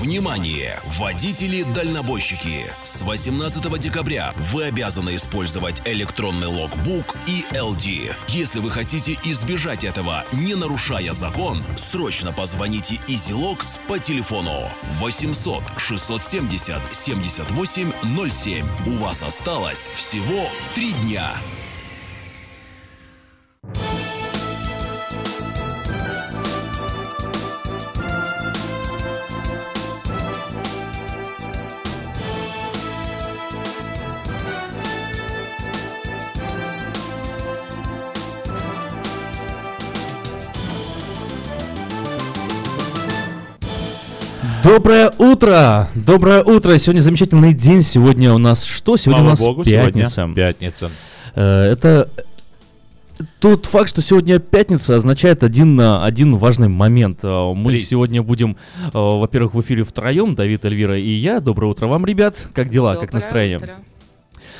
Внимание! Водители-дальнобойщики! С 18 декабря вы обязаны использовать электронный логбук и LD. Если вы хотите избежать этого, не нарушая закон, срочно позвоните EasyLogs по телефону 800 670 7807. У вас осталось всего три дня. Доброе утро! Доброе утро! Сегодня замечательный день. Сегодня у нас что? Сегодня Слава у нас богу, пятница. сегодня пятница. Э, Это тот факт, что сегодня пятница, означает один, э, один важный момент. Э, Мы Три. сегодня будем, во-первых, в эфире втроем, Давид, Эльвира и я. Доброе утро вам, ребят. Как дела, как Доброе настроение? утро.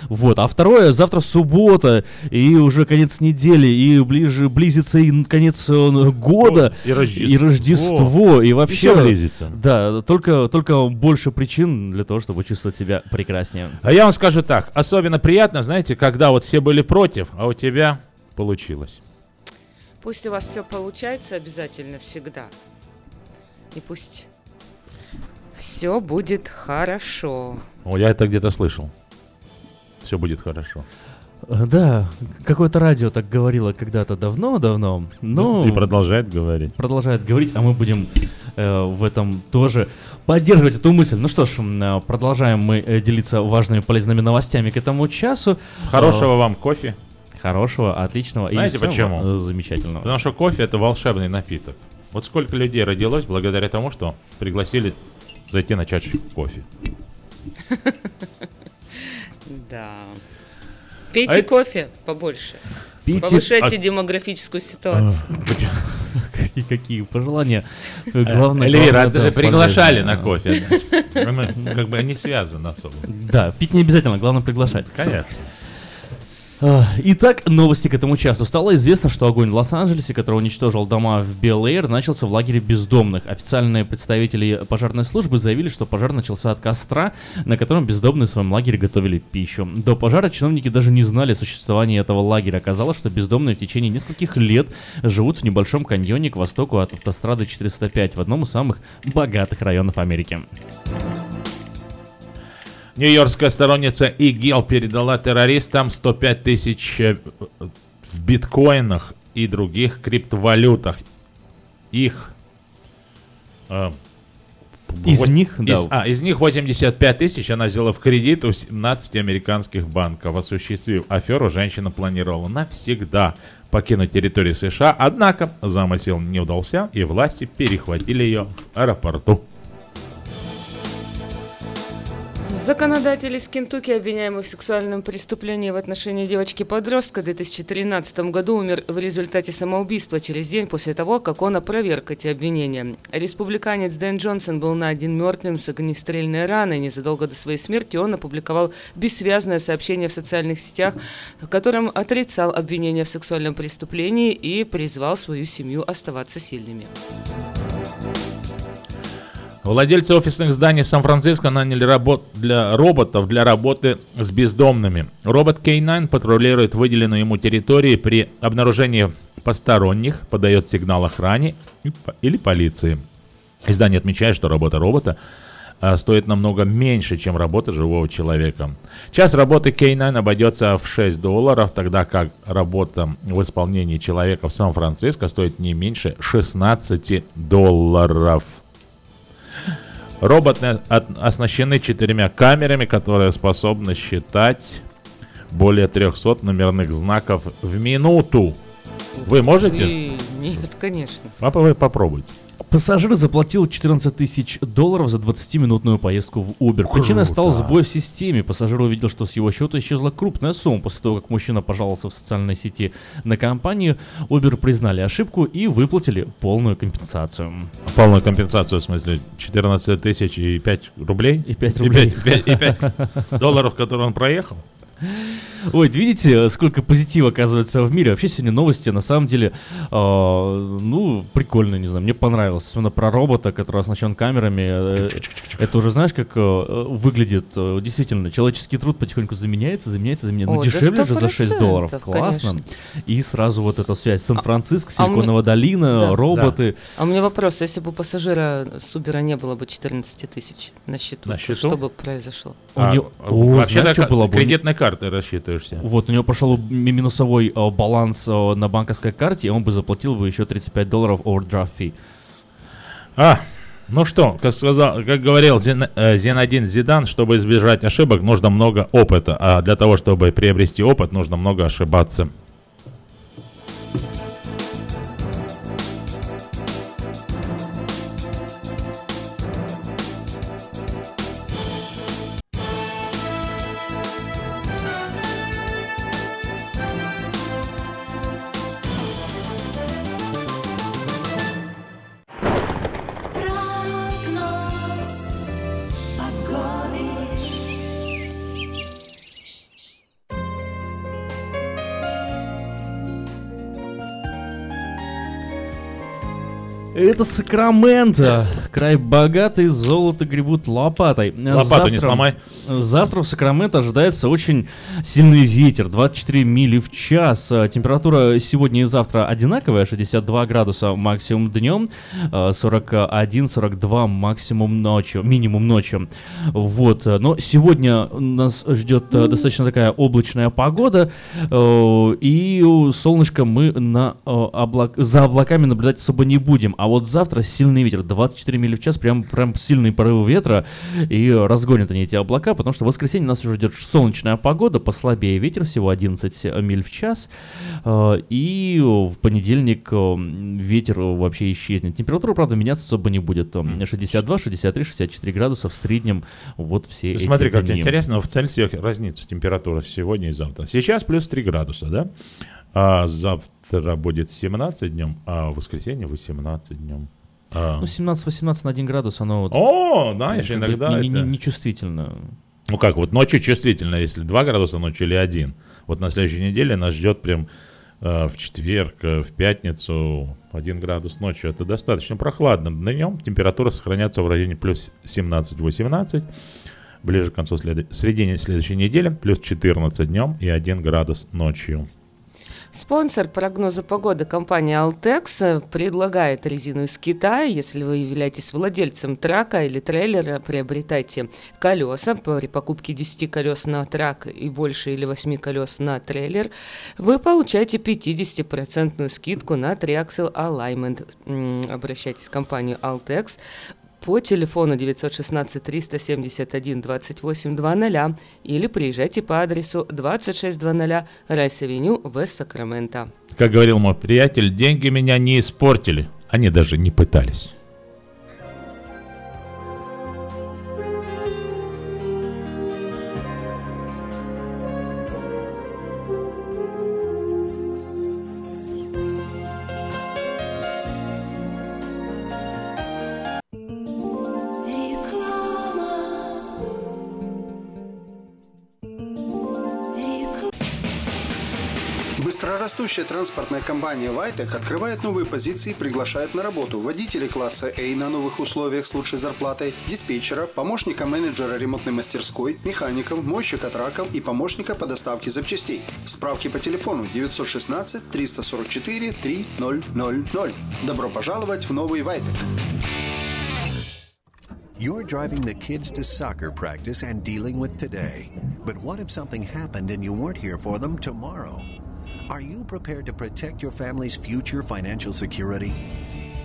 Вот, а второе, завтра суббота, и уже конец недели, и ближе близится и конец э, года, И Рождество. и Рождество, и вообще... всё близится. Да, только, только больше причин для того, чтобы чувствовать себя прекраснее. А я вам скажу так, особенно приятно, знаете, когда вот все были против, а у тебя получилось. Пусть у вас все получается обязательно всегда. И пусть все будет хорошо. О, я это где-то слышал. Все будет хорошо. Э, Да, какое-то радио так говорило когда-то давно-давно, но И продолжает говорить. продолжает говорить, а мы будем э, в этом тоже поддерживать эту мысль. Ну что ж, э, продолжаем мы э, делиться важными полезными новостями к этому часу. Хорошего вам кофе. Э, хорошего, отличного Знаете и почему? э, замечательного. Потому что кофе это волшебный напиток. Вот сколько людей родилось благодаря тому, что пригласили зайти на чашечку кофе. Да. Пейте А это- кофе побольше. Пейте- Повышайте а- демографическую ситуацию. Какие, какие пожелания. Э, Главное, Эльвира, это же приглашали на кофе. Как бы они связаны особо. Да, пить не обязательно, главное приглашать. Конечно. А, Итак, новости к этому часу. Стало известно, что огонь в Лос-Анджелесе, который уничтожил дома в Бел-Эйр, начался в лагере бездомных. Официальные представители пожарной службы заявили, что пожар начался от костра, на котором бездомные в своем лагере готовили пищу. До пожара чиновники даже не знали о существовании этого лагеря. Оказалось, что бездомные в течение нескольких лет живут в небольшом каньоне к востоку от автострады 405 в одном из самых богатых районов Америки. Нью-Йоркская сторонница ИГИЛ передала террористам 105 тысяч э, в биткоинах и других криптовалютах. Их... э, Из вось- них, да. из- а, из них 85 тысяч она взяла в кредит у 17 американских банков. Осуществив аферу, женщина планировала навсегда покинуть территорию США, однако замысел не удался, и власти перехватили ее в аэропорту. Законодатель из Кентукки, обвиняемый в сексуальном преступлении в отношении девочки-подростка в 2013 году, умер в результате самоубийства через день после того, как он опроверг эти обвинения. Республиканец Дэн Джонсон был найден мертвым с огнестрельной раной. Незадолго до своей смерти он опубликовал бессвязное сообщение в социальных сетях, в котором отрицал обвинения в сексуальном преступлении и призвал свою семью оставаться сильными. Владельцы офисных зданий в Сан-Франциско наняли работ для роботов для работы с бездомными. Робот K9 патрулирует выделенную ему территорию при обнаружении посторонних, подает сигнал охране или полиции. Издание отмечает, что работа робота а, стоит намного меньше, чем работа живого человека. Час работы K9 обойдется в 6 долларов, тогда как работа в исполнении человека в Сан-Франциско стоит не меньше 16 долларов. Роботы от- оснащены четырьмя камерами, которые способны считать более 300 номерных знаков в минуту. Вы можете? И- Нет, конечно. Папа, вы попробуйте. Пассажир заплатил 14 тысяч долларов за 20-минутную поездку в Uber. Причиной стал сбой в системе. Пассажир увидел, что с его счета исчезла крупная сумма. После того, как мужчина пожаловался в социальной сети на компанию, Uber признали ошибку и выплатили полную компенсацию. Полную компенсацию, в смысле, 14 тысяч и 5 рублей? И 5 И рублей. 5, и 5 долларов, которые он проехал? Ой, видите, сколько позитива оказывается в мире. Вообще сегодня новости, на самом деле, э, ну, прикольно, не знаю, мне понравилось. Особенно про робота, который оснащен камерами. Э, Это уже знаешь, как э, выглядит. э, Действительно, человеческий труд потихоньку заменяется, заменяется, заменяется. Ну, да дешевле же за 6 долларов. 100%, Классно. конечно. И сразу вот эта связь. Сан-Франциско, а Силиконовая долина, Да. роботы. А у меня вопрос, если бы у пассажира с Убера не было бы 14 тысяч на счету, На счету? что бы произошло? У А, него- а, О, Вообще-то знаешь, что было бы? кредитной картой рассчитываешься. Вот, у него пошел ми- минусовой э, баланс э, на банковской карте, и он бы заплатил бы еще 35 долларов overdraft fee. А, ну что, как сказал, как говорил Зин, э, Зинадин Зидан, чтобы избежать ошибок, нужно много опыта, а для того, чтобы приобрести опыт, нужно много ошибаться. Это Сакраменто. Край богатый, золото гребут лопатой. Лопату не сломай. Завтра в Сакраменто ожидается очень сильный ветер, 24 мили в час. А, Температура сегодня и завтра одинаковая, 62 градуса максимум днем, 41-42 максимум ночью, минимум ночью. Вот, но сегодня нас ждет э, достаточно такая облачная погода, э, и солнышко мы на э, облак... за облаками наблюдать особо не будем. А вот завтра сильный ветер, 24 мили в час, прям, прям сильный порыв ветра, и разгонят они эти облака, потому что в воскресенье нас уже ждет солнечная погода, послабее ветер, всего 11 миль в час, и в понедельник ветер вообще исчезнет. Температура, правда, меняться особо не будет. 62, 63, 64 градуса в среднем вот все эти Смотри, как дни. интересно, в Цельсиях разница температура сегодня и завтра. Сейчас плюс 3 градуса, да? А завтра будет 17 днем, а в воскресенье 18 днем. А. Ну, 17-18 на 1 градус, оно вот О, знаешь, иногда не, не- это- не чувствительно. Ну как, вот ночью чувствительно, если 2 градуса ночью или 1. Вот на следующей неделе нас ждет прям э, в четверг, э, в пятницу 1 градус ночью. Это достаточно прохладно. Днем температура сохраняется в районе плюс 17-18. Ближе к концу след... середине следующей недели плюс 14 днем и 1 градус ночью. Спонсор прогноза погоды компания Altex э, предлагает резину из Китая. Если вы являетесь владельцем трака или трейлера, приобретайте колеса при покупке 10 колес на трак и больше или 8 колес на трейлер. Вы получаете 50% скидку на Triaxle Alignment. Обращайтесь в компанию Altex по телефону 916 371 28 00 или приезжайте по адресу 2600 Райс-Авеню, Вест Сакраменто. Как говорил мой приятель, деньги меня не испортили. Они даже не пытались. Быстрорастущая транспортная компания «Вайтек» открывает новые позиции и приглашает на работу водителей класса A на новых условиях с лучшей зарплатой, диспетчера, помощника менеджера ремонтной мастерской, механиков, мойщика траков и помощника по доставке запчастей. Справки по телефону 916 344 3000. Добро пожаловать в новый «Вайтек». You're driving the kids to soccer practice and dealing with today. But what if something happened and you weren't here for them tomorrow? Are you prepared to protect your family's future financial security?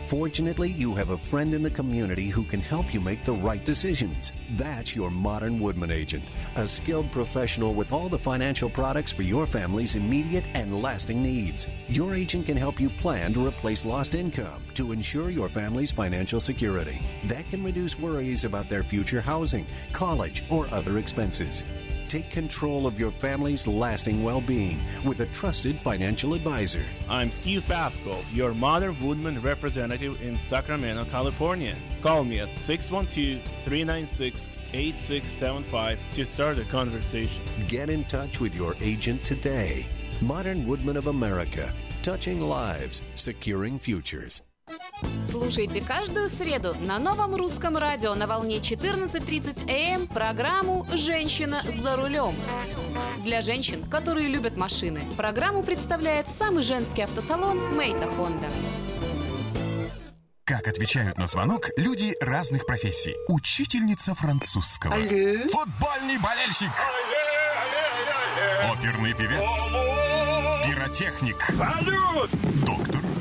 Fortunately, you have a friend in the community who can help you make the right decisions. That's your modern Woodman agent, a skilled professional with all the financial products for your family's immediate and lasting needs. Your agent can help you plan to replace lost income to ensure your family's financial security. That can reduce worries about their future housing, college, or other expenses. Take control of your family's lasting well being with a trusted financial advisor. I'm Steve Babko, your Mother Woodman representative in Sacramento, California. Call me at 612 396 8675 to start a conversation. Get in touch with your agent today. Modern Woodman of America, touching lives, securing futures. Слушайте каждую среду на новом русском радио на волне 14.30 АМ программу «Женщина за рулем». Для женщин, которые любят машины, программу представляет самый женский автосалон «Мейта Хонда». Как отвечают на звонок люди разных профессий. Учительница французского. Футбольный болельщик. Оперный певец. Пиротехник. Доктор.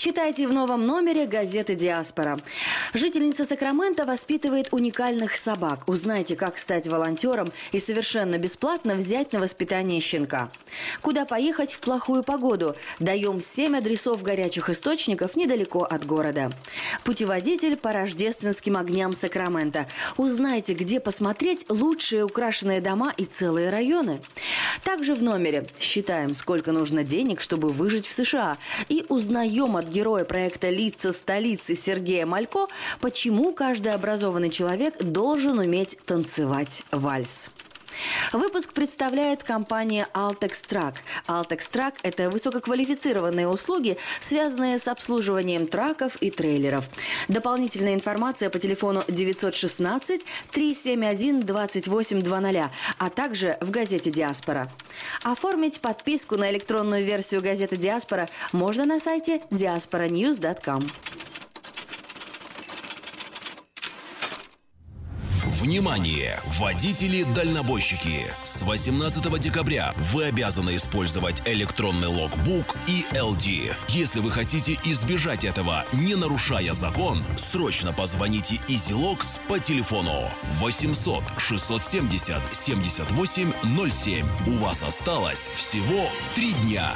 Читайте в новом номере газеты «Диаспора». Жительница Сакрамента воспитывает уникальных собак. Узнайте, как стать волонтером и совершенно бесплатно взять на воспитание щенка. Куда поехать в плохую погоду? Даем 7 адресов горячих источников недалеко от города. Путеводитель по рождественским огням Сакрамента. Узнайте, где посмотреть лучшие украшенные дома и целые районы. Также в номере считаем, сколько нужно денег, чтобы выжить в США. И узнаем от героя проекта «Лица столицы» Сергея Малько, почему каждый образованный человек должен уметь танцевать вальс. Выпуск представляет компания Altex Track. Altex Track – это высококвалифицированные услуги, связанные с обслуживанием траков и трейлеров. Дополнительная информация по телефону 916 371 2820, а также в газете «Диаспора». Оформить подписку на электронную версию газеты «Диаспора» можно на сайте diasporanews.com. Внимание! Водители-дальнобойщики! С 18 декабря вы обязаны использовать электронный логбук и LD. Если вы хотите избежать этого, не нарушая закон, срочно позвоните EasyLogs по телефону 800 670 7807. У вас осталось всего три дня.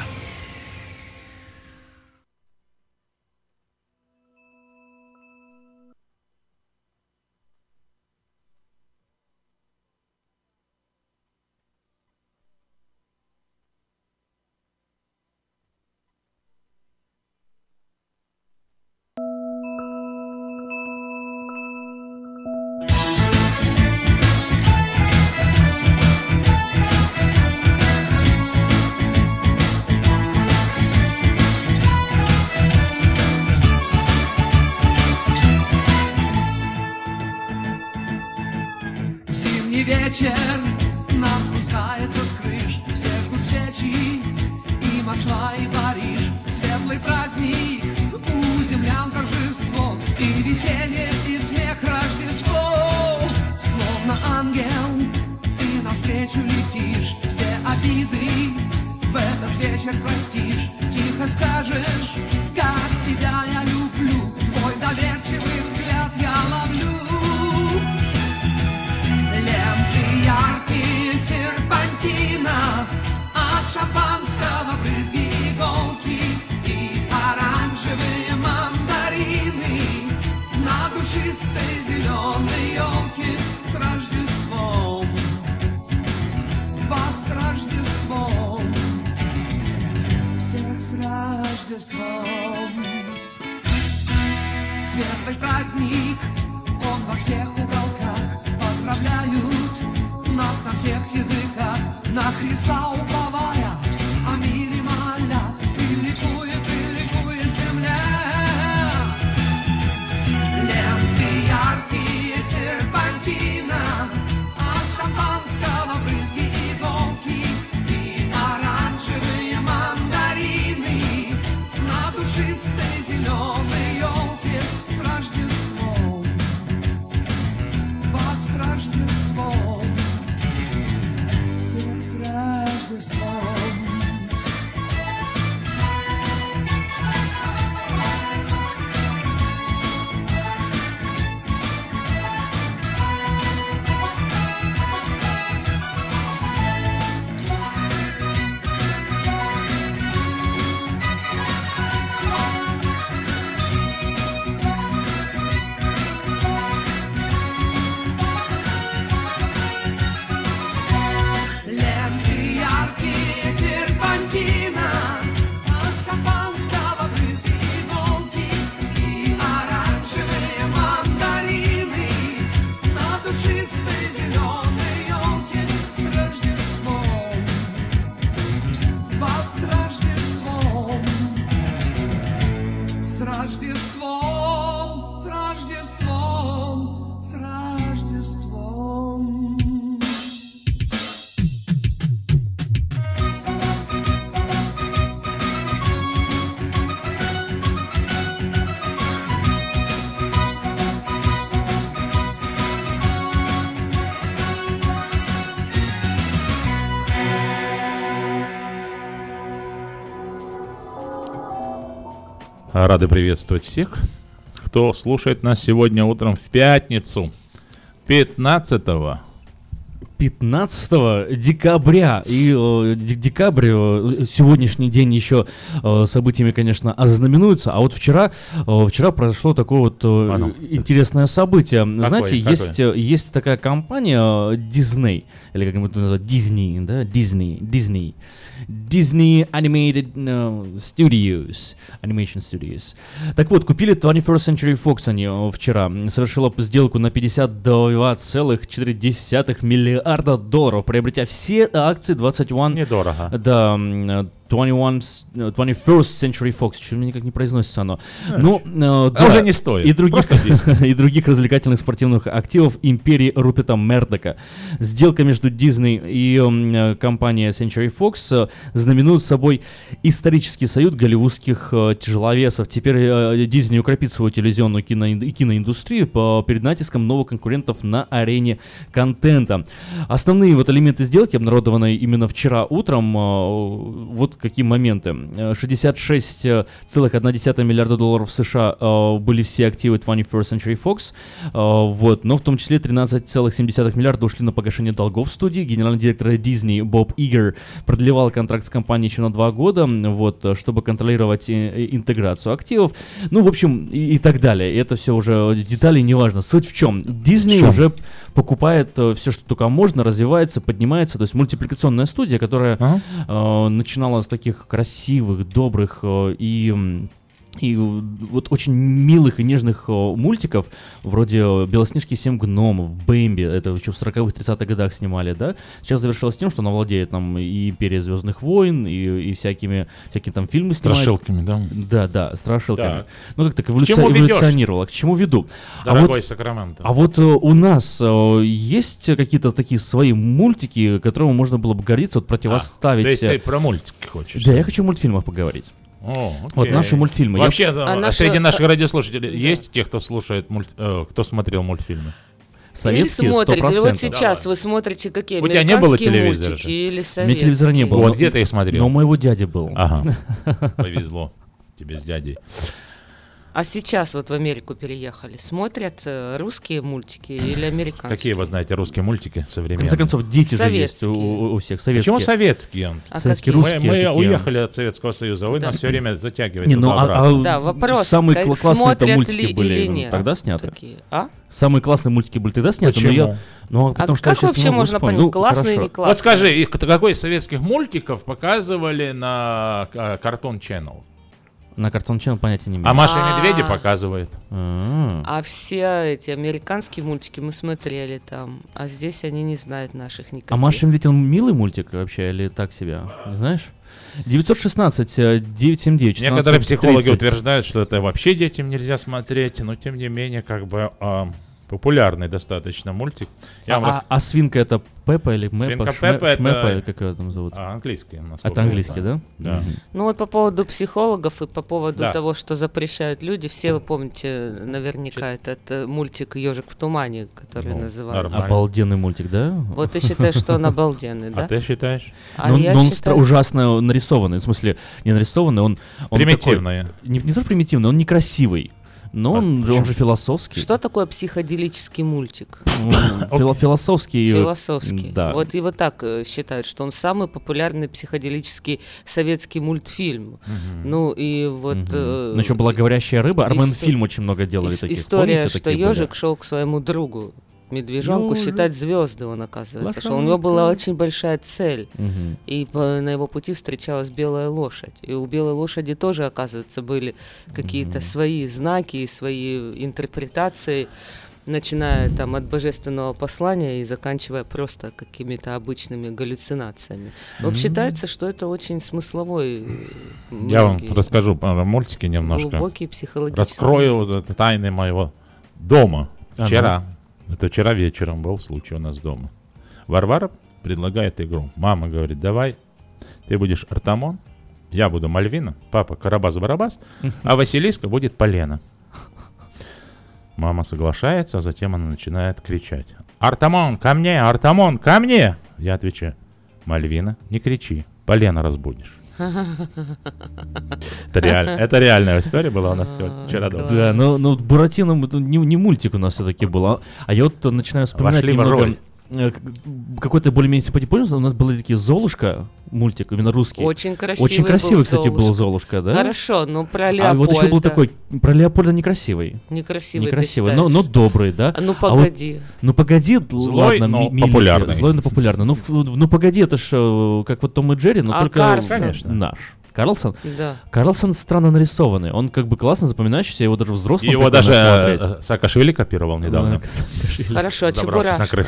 Рады приветствовать всех, кто слушает нас сегодня утром в пятницу, 15 15 декабря. И э, декабрь, э, сегодняшний день еще э, событиями, конечно, ознаменуется. А вот вчера, э, вчера произошло такое вот э, интересное событие. Знаете, Какое? есть, э, есть такая компания э, Disney, или как это называют, Disney, да, Disney, Disney. Disney Animated э, Studios, Animation Studios. Так вот, купили 21st Century Fox они э, вчера. Совершила сделку на 52,4 миллиарда долларов, приобретя все акции 21... Недорого. Да, 21, с- э, 21st Century Fox, что мне никак не произносится оно. А, Ну, э, А да, уже не стоит. И других, и других развлекательных спортивных активов империи Рупета Мердока. Сделка между Disney и м, э, компанией Century Fox э, знаменует собой исторический союз голливудских э, тяжеловесов. Теперь э, Disney укрепит свою телевизионную кино- и киноиндустрию по, перед натиском новых конкурентов на арене контента. Основные вот элементы сделки, обнародованные именно вчера утром, э, вот какие моменты. Э, 66,1 миллиарда долларов США э, были все активы 21st Century Fox, э, вот, но в том числе 13,7 миллиарда ушли на погашение долгов студии. Генеральный директор Disney Боб Игер продлевал контракт с компанией еще на два года, вот, э, чтобы контролировать э, э, интеграцию активов. Ну, в общем, и, и так далее. Это все уже детали не важно. Суть в чем? Disney В чем? уже покупает все, что только можно, развивается, поднимается. То есть мультипликационная студия, которая э, начинала с таких красивых, добрых э, и и вот очень милых и нежных мультиков, вроде «Белоснежки и семь гномов», «Бэмби», это еще в 40-х, 30-х годах снимали, да, сейчас завершилось тем, что она владеет там и «Империей Звездных войн», и, и всякими, всякие там фильмы снимает. Страшилками, да? Да, да, страшилками. Так. Ну, как так К эволюци- ведешь? эволюционировала. К чему веду? Дорогой а вот, Сакраменто. А вот э, у нас э, есть какие-то такие свои мультики, которым можно было бы гордиться, вот противоставить... то есть э, ты про мультики хочешь? Да, я хочу о мультфильмах поговорить. О, Вот наши мультфильмы. Я- Вообще, да, А наши- среди наших а- радиослушателей есть те, кто слушает мульт, э, кто смотрел мультфильмы? Советские или смотрите, или 100%. вот сейчас вы смотрите какие У тебя не было американские телевизора мультики же? или У меня телевизора не советские? было. Вот но- где ты их смотрел? Но у моего дяди был. Ага. Повезло тебе с дядей. А сейчас вот в Америку переехали, смотрят э, русские мультики или американские? Какие вы знаете русские мультики В современные? конце концов, дети же есть у, Советские. у- всех. Советские. Почему советские? А Советские, какие? русские. мы мы какие? уехали от Советского Союза, вы Да. нас все время затягиваете Не, ну а, а Да, вопрос, самые как кла- классные это смотрят мультики ли были нет тогда сняты. такие? А? Самые классные мультики были тогда сняты, но я... Почему? Ну, А потому что как вообще можно вспомнить. понять, Ну, классные или не классные? Вот скажи, их какой из советских мультиков показывали на э, Cartoon Channel? На Cartoon Channel понятия не имею. А Маша и А. Медведи показывает. М. А все эти американские мультики мы смотрели там, а здесь они не знают наших никаких. А Маша и Медведь, он милый мультик вообще или так себя? Не знаешь? 916 э, 979 Некоторые 14 психологи 30. утверждают, что это вообще детям нельзя смотреть, но тем не менее, как бы а, популярный достаточно мультик. Я А, вам рас- а- а свинка это Пеппа или Мэппа? Свинка Шме- Пеппа это- Шмеппа, или как ее там зовут? А, английский, насколько Это английский, да? Да. Мгм. Ну вот по поводу психологов и по поводу Да. того, что запрещают люди, все вы помните наверняка этот э, мультик «Ежик в тумане», который Ну, называется. нормально. Обалденный мультик, да? Вот ты считаешь, что он обалденный, да? А ты считаешь? А но он, я но он считаю- ужасно нарисованный. В смысле, не нарисованный, он... он Примитивный. такой- не, не то, что примитивный, он некрасивый. Но А он, почему? он же философский. Что такое психоделический мультик? Ну, фило- Философский. Философский. Да. Вот его так э, считают, что он самый популярный психоделический советский мультфильм. Ну и вот... э, Ну, еще была говорящая рыба. Армен фильм очень много делали таких. История, Помните, что были? ежик шел к своему другу. Медвежонку Ёжик. считать звезды он, оказывается, что у него была очень большая цель. Мгм. И по- на его пути встречалась белая лошадь. И у белой лошади тоже, оказывается, были какие-то свои знаки и свои интерпретации, начиная там от божественного послания и заканчивая просто какими-то обычными галлюцинациями. Вот М. считается, что это очень смысловой. э, Я вам расскажу про мультики немножко. Глубокий психологический. Раскрою тайны моего дома. Ну. Вчера. Это вчера вечером был случай у нас дома. Варвара предлагает игру. Мама говорит, давай, ты будешь Артамон, я буду Мальвина, папа Карабас-Барабас, а Василиска будет Полена. Мама соглашается, а затем она начинает кричать. «Артамон, ко мне! Артамон, ко мне!» Я отвечаю. «Мальвина, не кричи, Полена разбудишь». Это, реаль... это реальная история была у нас сегодня, вчера дома. Да, но, но Буратино это не, не мультик у нас все-таки был, а, а я вот начинаю вспоминать Вошли в немного... роль. Э, Какой-то более-менее симпатичный. Помнишь, у нас были такие Золушка, мультик, именно русский. Очень красивый Очень красивый, был кстати, был Золушка. Золушка, да? Хорошо, но про А Леопольда. вот еще был такой, про Леопольда некрасивый. Некрасивый, ты Некрасивый, но, но добрый, да? А ну, вот- погоди. ну погоди, Злой, ладно, но популярный. Злой, но популярный. Ну, ну погоди, это ж э, как вот Том и Джерри, но А только Карлсон? Конечно. наш. Карлсон? Да. Карлсон странно нарисованный. Он как бы классно запоминающийся, его даже взрослым Его даже э, Саакашвили копировал недавно. Хорошо, а Чебурашка?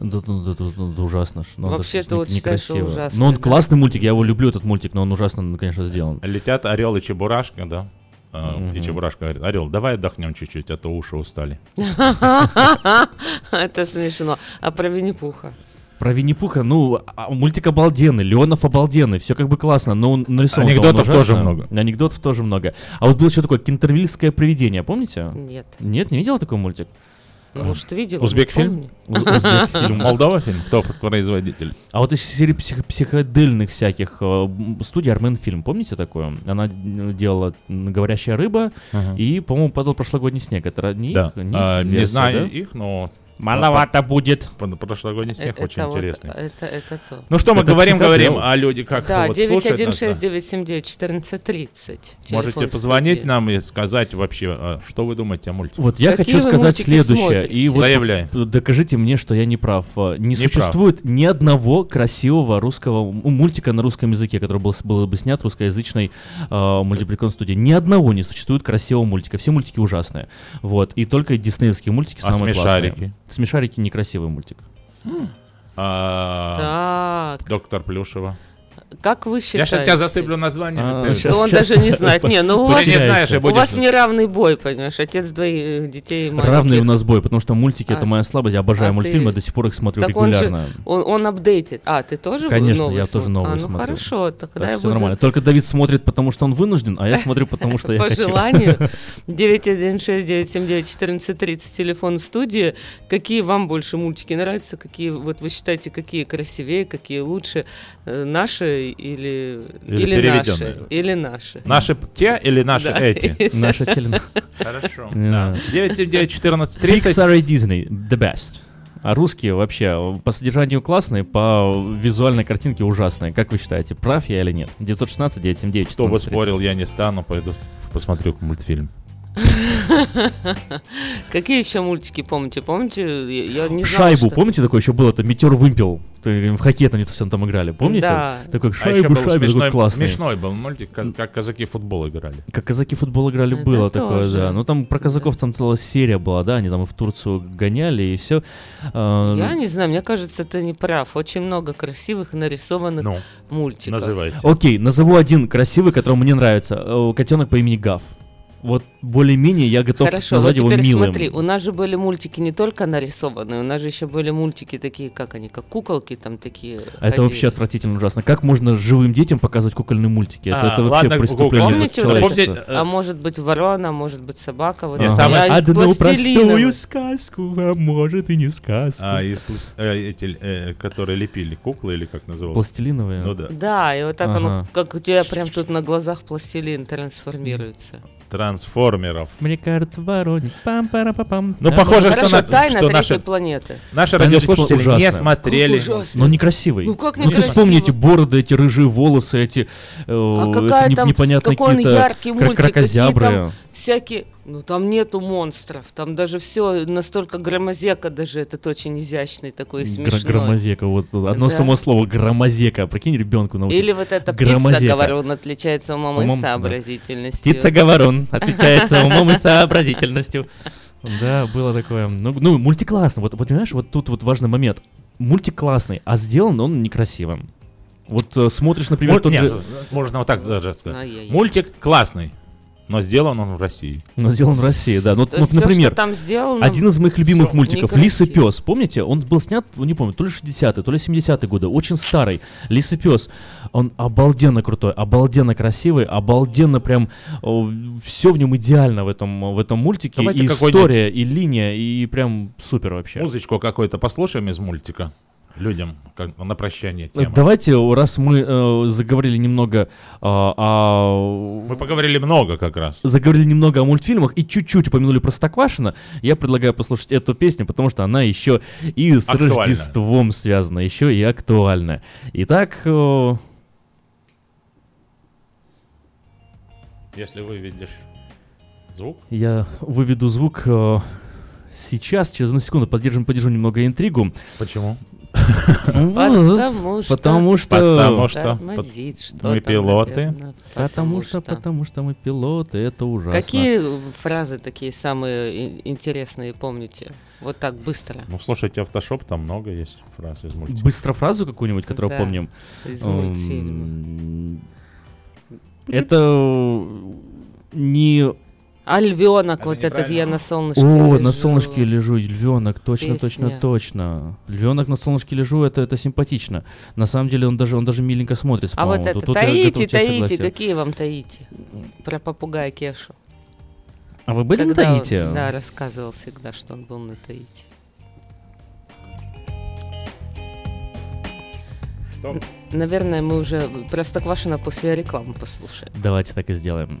Да, ну, да, да, да, да, ужасно. Ну, Вообще, это вот что некрасиво. ужасный, Но он да? классный мультик, я его люблю, этот мультик, но он ужасно, конечно, сделан. Летят орел и чебурашка, да. А, И чебурашка говорит, орел, давай отдохнем чуть-чуть, а то уши устали. Это смешно. А про Винни-Пуха? Про Винни-Пуха, ну, а, мультик обалденный, Леонов обалденный, все как бы классно, но он нарисован Анекдотов тоже много. Анекдотов тоже много. А вот был еще такое кентервильское привидение, помните? Нет. Нет, не видела такой мультик? Ну, может, видел? Узбек фильм? помню. У- Узбек фильм. Молдова фильм? Кто производитель? А вот из серии псих- психодельных всяких э, м, студии Армен фильм, помните такое? Она м, делала «Говорящая рыба» Ага. и, по-моему, «Падал прошлогодний снег». Это не Да. их, не А, Не знаю да? их, но... Маловато будет. Под- Прошлогодний снег Э, очень это вот- интересный. это, это то. Ну что мы Это говорим, говорим, а люди как Да, вот слушают нас, да? 916-979-1430. Можете Телефон позвонить студии. нам и сказать вообще, а, что вы думаете о мультике. Вот я Какие хочу сказать следующее. смотрите? И вот Заявляй. д- докажите мне, что я не прав. А, Не, Не существует ни одного красивого русского мультика на русском языке, который был, был бы снят русскоязычной э, мультипликационной студии. Ни одного не существует красивого мультика. Все мультики ужасные. Вот. И только диснеевские мультики А самые «Смешарики»? классные. Смешарики некрасивый мультик. А, Так, Доктор Плюшева. Как вы Я считаете? сейчас тебя засыплю названием. А, ты- он даже не знает. Не, ну у вас, не знаешь, у вас неравный бой, понимаешь, отец двоих детей маленьких. Равный у нас бой, потому что мультики А- это моя слабость. Я обожаю а мультфильмы, ты- до сих пор их смотрю Так он же, регулярно. он, он апдейтит. А, ты тоже Конечно, новый я тоже смотришь? новый А, ну смотрю. хорошо, тогда Так я все буду нормально. Только Давид смотрит, потому что он вынужден, а я смотрю, потому что я по желанию. 916-979-1430, телефон в студии. Какие вам больше мультики нравятся? Какие, вот вы считаете, какие красивее, какие лучше? Э, Наши или, Или или, наши? переведенные. Или наши? Наши те или наши Да. эти? Наша теле- Хорошо. Да. 979-1430. Pixar и Disney the best. А русские вообще по содержанию классные, по визуальной картинке ужасные. Как вы считаете, прав я или нет? 916 979 Кто бы спорил, я не стану, пойду посмотрю мультфильм. Какие еще мультики помните? Помните? Я не знала, Шайбу, что- помните, такое еще было? Это метеор вымпел. В хоккей там не все там играли. Помните? Да. Такой А шайбу, был шайбу, такой смешной, классный. смешной был мультик, как, как казаки в футбол играли. Как казаки в футбол играли, Это было такое, тоже. да. Ну там про казаков там целая серия была, да, они там и в Турцию гоняли, и все. Я не знаю, мне кажется, ты не прав. Очень много красивых нарисованных Ну, мультиков. называйте. Окей, назову один красивый, который мне нравится. Э, Котенок по имени Гав. Вот более-менее я готов Хорошо, вот назвать его теперь милым. смотри, у нас же были мультики не только нарисованные, у нас же еще были мультики такие, как они, как куколки там такие. А Это ходили. вообще отвратительно ужасно. Как можно живым детям показывать кукольные мультики? Это, А, это вообще ладно, преступление Помните, вот. Помните, А может быть ворона, может быть собака. Вот это. самое- Я Одну простую сказку, а может и не сказку. А, из плюс- э, эти, э, которые лепили куклы или как называлось? Пластилиновые? Ну да. Да, и вот так оно, Ага. как у тебя прям тут на глазах пластилин трансформируется. Трансформеров. Мне кажется, вороне. пам пара па пам Ну, похоже, что Хорошо, на- тайна что наши- планеты. Наши Тайна радиослушатели ужасная. не смотрели. Ужасно. Но некрасивый. Ну как Ну ты вспомни эти бороды, эти рыжие волосы, эти, э, А какая не- там, непонятные какие-то какие кракозябры. там всякие... Ну там нету монстров, там даже все настолько громозека даже этот очень изящный такой смешной. Громозека, вот одно Да. само слово громозека. Прикинь, ребенку научить. Или вот птица, Громозека. говорю, он отличается умом и Умом, да. сообразительностью. Птица говорун, отличается умом и сообразительностью. Да, было такое. Ну, ну, мультик классный. Вот, вот понимаешь, вот тут вот важный момент. Мультик классный, а сделан он некрасивым. Вот э, смотришь, например, Муль- тот нет, же... можно вот так даже сказать. Мультик классный, но сделан он в России. Но сделан в России, да. Ну, То вот, всё, например, что там сделано, один из моих любимых мультиков «Лис и пес». Помните? Он был снят, не помню, то ли 60-е, то ли 70-е годы. Очень старый. «Лис и пес». Он обалденно крутой, обалденно красивый, обалденно прям... все в нем идеально в этом, в этом мультике. Давайте и история, и линия, и прям супер вообще. Музычку какой-то послушаем из мультика. Людям как, на прощание тема. Давайте, раз мы э, заговорили немного э, о... Мы поговорили много как раз. Заговорили немного о мультфильмах и чуть-чуть упомянули Простоквашино, я предлагаю послушать эту песню, потому что она еще и с Актуальна. Рождеством связана, еще и актуальна. Итак, э, Если вы видишь звук. я выведу звук э, сейчас, через одну секунду, поддержим, поддержу немного интригу. Почему? Ну, Потому что- Потому что... Мы пилоты. Потому что, потому что мы пилоты, это ужасно. Какие фразы такие самые ин- интересные помните? Вот так быстро. Ну, слушайте, автошоп, там много есть фраз из мультика. Быстро фразу какую-нибудь, которую помним. из Эм, мультфильма. Это не... А львенок, вот этот я на солнышке О, лежу. на солнышке лежу, львенок, точно, точно, Песня. точно. Львенок на солнышке лежу, это, это симпатично. На самом деле он даже, он даже миленько смотрится. А вот это Тут- таите, таите, какие вам таите? Про попугая Кешу. А вы были на Когда он- Таити? Да, рассказывал всегда, что он был на Таити. Что? Наверное, мы уже Простоквашино после рекламы послушаем. Давайте так и сделаем.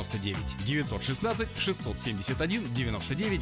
99 916 671 99 99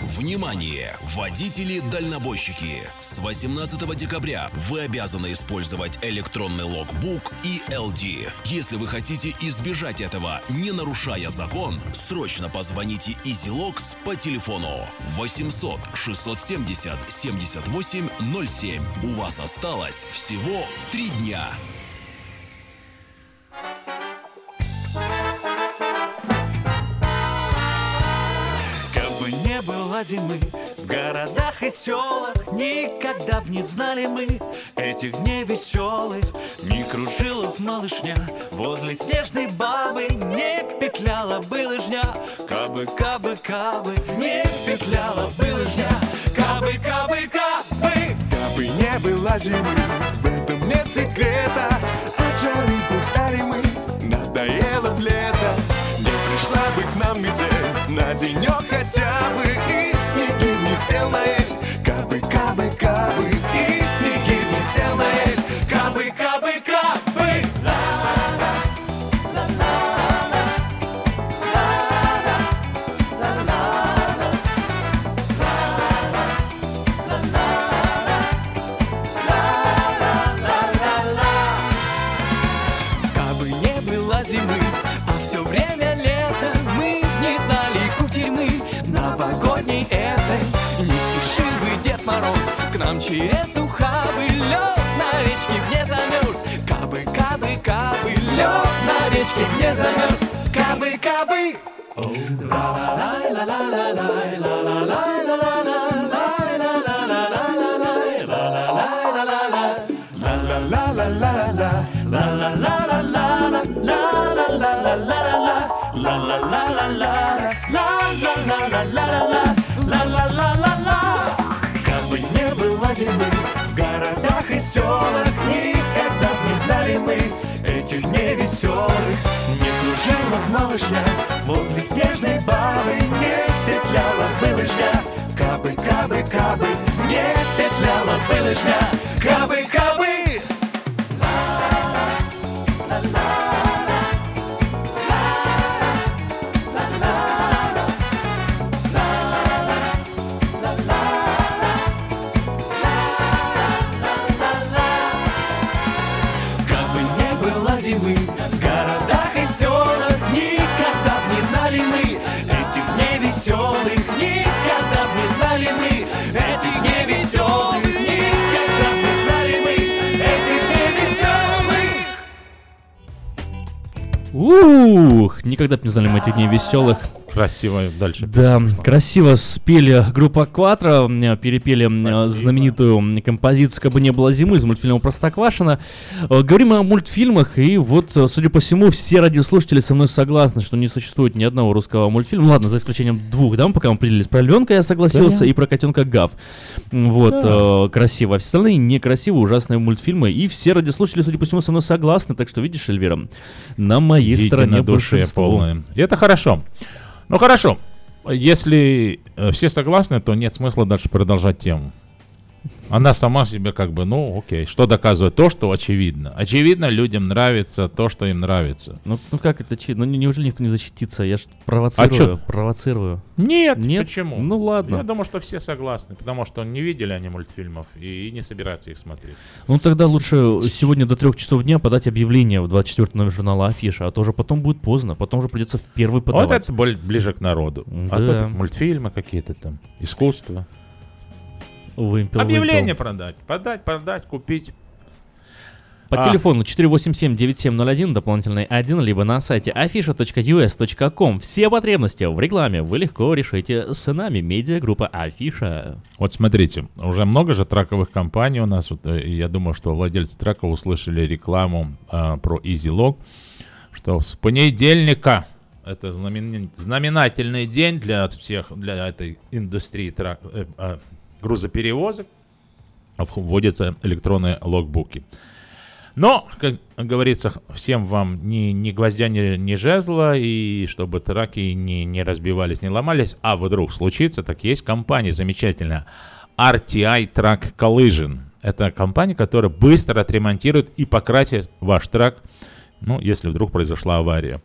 Внимание! Водители-дальнобойщики! С 18 декабря вы обязаны использовать электронный логбук и LD. Если вы хотите избежать этого, не нарушая закон, срочно позвоните EasyLogs по телефону 800 670 78 07. У вас осталось всего три дня. Было зимы в городах и селах, Никогда б не знали мы этих дней веселых. Не кружила б малышня возле снежной бабы, Не петляла бы лыжня, кабы, кабы, кабы, Не петляла бы лыжня, кабы, кабы, кабы. Кабы не было зимы, в этом нет секрета. От жары устали мы, надоело б лето. Не пришла бы к нам метель на денек хотя бы И снеги не сел на эль, кабы, кабы, кабы И снеги не сел на эль, кабы, кабы, кабы. Нам через ухабы Лед на речке не замерз Кабы, кабы, кабы Лед на речке не замерз Кабы, кабы. Кабы этих дней веселых Не кружила малышня возле снежной бабы Не петляла бы лыжня Кабы, кабы, кабы Не петляла кабы Кабы Ух, никогда бы не знали мы этих дней веселых. Красиво дальше. Да, красиво спели группа Кватро, перепели м, знаменитую композицию «Как бы не было зимы» из мультфильма «Простоквашино». Э, Говорим о мультфильмах, и вот, э, судя по всему, все радиослушатели со мной согласны, что не существует ни одного русского мультфильма. Ну Ладно, за исключением двух, да, мы пока мы определились. Про львенка я согласился, Да. и про котенка Гав. Вот, Да. э, красиво. А все остальные некрасивые, ужасные мультфильмы. И все радиослушатели, судя по всему, со мной согласны. Так что, видишь, Эльвира, на моей стороне на душе большинство. полное. И это хорошо. Ну хорошо. Если э, все согласны, то нет смысла дальше продолжать тему. Она сама себе как бы, ну окей, что доказывает то, что очевидно. Очевидно, людям нравится то, что им нравится. Ну, ну как это Ну не- неужели никто не защитится? Я ж провоцирую, А провоцирую. Нет, Нет? почему? Ну ладно. Я думаю, что все согласны, потому что не видели они мультфильмов и, и не собираются их смотреть. Ну тогда лучше сегодня до трех часов дня подать объявление в 24 номер журнала Афиша, а то уже потом будет поздно, потом уже придется в первый подавать. Вот это ближе к народу. А Да. то мультфильмы какие-то там, искусство. Вымпел, Объявление вымпел. продать. Подать, продать, купить. По А. телефону 487-9701, дополнительный 1, либо на сайте afisha.us.com. Все потребности в рекламе вы легко решите с нами, медиагруппа Афиша. Вот смотрите, уже много же траковых компаний у нас. Вот, э, и я думаю, что владельцы траков услышали рекламу а, про EasyLog, что с понедельника это знамен- знаменательный день для всех, для этой индустрии трак- э, а, грузоперевозок. Вводятся электронные логбуки. Но, как говорится, всем вам ни, ни гвоздя, ни, ни жезла, и чтобы траки не, не разбивались, не ломались, а вдруг случится, так есть компания замечательная, RTI Track Collision. Это компания, которая быстро отремонтирует и покрасит ваш трак, ну, если вдруг произошла авария.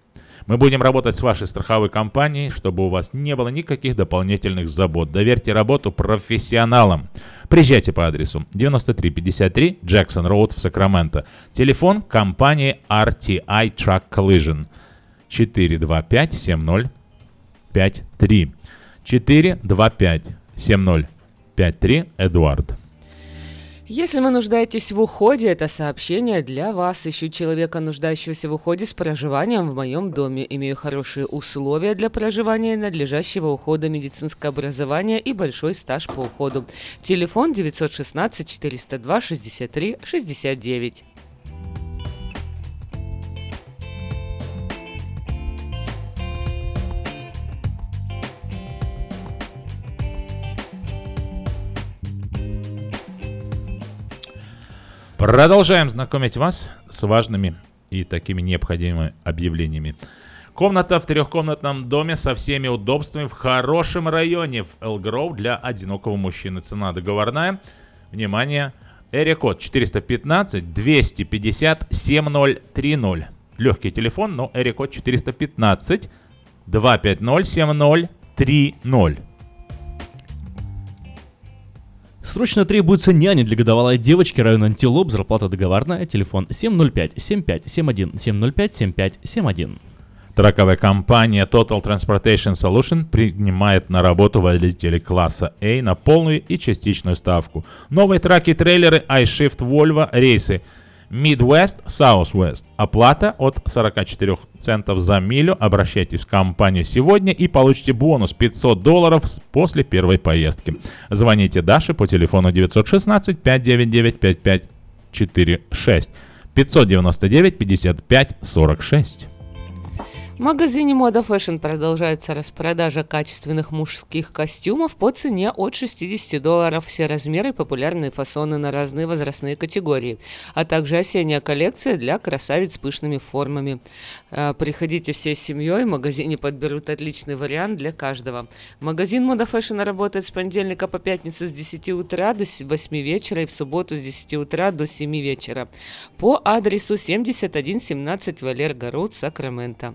Мы будем работать с вашей страховой компанией, чтобы у вас не было никаких дополнительных забот. Доверьте работу профессионалам. Приезжайте по адресу 9353 Джексон Роуд в Сакраменто. Телефон компании RTI Truck Collision 425 7053. 425 7053 Эдуард. Если вы нуждаетесь в уходе, это сообщение для вас. Ищу человека, нуждающегося в уходе с проживанием в моем доме. Имею хорошие условия для проживания, надлежащего ухода, медицинское образование и большой стаж по уходу. Телефон 916 402 63 69. Продолжаем знакомить вас с важными и такими необходимыми объявлениями. Комната в трехкомнатном доме со всеми удобствами в хорошем районе в Элгроу для одинокого мужчины. Цена договорная. Внимание! Эрикод 415 250 7030. Легкий телефон, но Эрикод 415 250 7030. Срочно требуется няня для годовалой девочки района Антилоп, зарплата договорная, телефон 705 75 71 705 75 71. Траковая компания Total Transportation Solution принимает на работу водителей класса A на полную и частичную ставку. Новые траки и трейлеры iShift Volvo рейсы Midwest, Southwest. Оплата от 44 центов за милю. Обращайтесь в компанию сегодня и получите бонус 500 долларов после первой поездки. Звоните Даше по телефону 916 599 5546 599 55 46. Магазине Мода Fashion продолжается распродажа качественных мужских костюмов по цене от 60 долларов. Все размеры популярные фасоны на разные возрастные категории, а также осенняя коллекция для красавиц с пышными формами. А, приходите всей семьей, в магазине подберут отличный вариант для каждого. Магазин Мода Fashion работает с понедельника по пятницу с 10 утра до 8 вечера и в субботу с 10 утра до 7 вечера по адресу 7117 Валер Гарут, Сакраменто.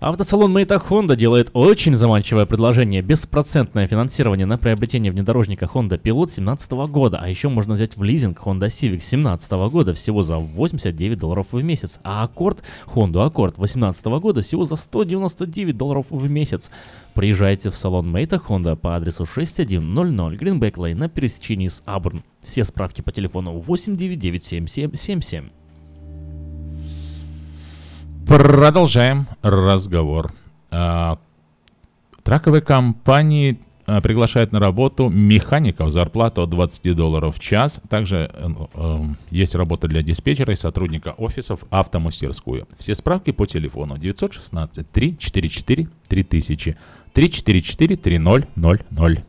Автосалон Мейта Honda делает очень заманчивое предложение. Беспроцентное финансирование на приобретение внедорожника Honda Pilot 2017 года. А еще можно взять в лизинг Honda Civic 2017 года всего за 89 долларов в месяц. А Аккорд, Honda Accord 2018 года всего за 199 долларов в месяц. Приезжайте в салон Мейта Honda по адресу 6100 Greenback Lane на пересечении с Абурн. Все справки по телефону 8997777. Продолжаем разговор. А, Траковые компании а, приглашают на работу механиков, зарплату от 20 долларов в час. Также э, э, есть работа для диспетчера и сотрудника офисов автомастерскую. Все справки по телефону 916 344 3000 344 3000.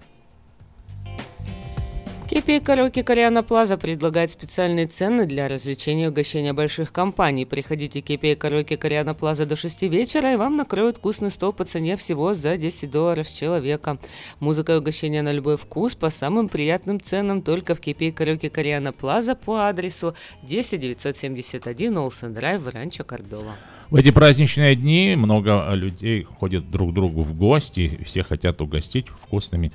KPI Караоке Кориана Плаза предлагает специальные цены для развлечения и угощения больших компаний. Приходите в KPI Караоке Кориана Плаза до 6 вечера, и вам накроют вкусный стол по цене всего за 10 долларов с человека. Музыка и угощение на любой вкус по самым приятным ценам только в KPI Караоке Кориана Плаза по адресу 10971 Олсен Драйв, Ранчо Кордова. В эти праздничные дни много людей ходят друг к другу в гости, все хотят угостить вкусными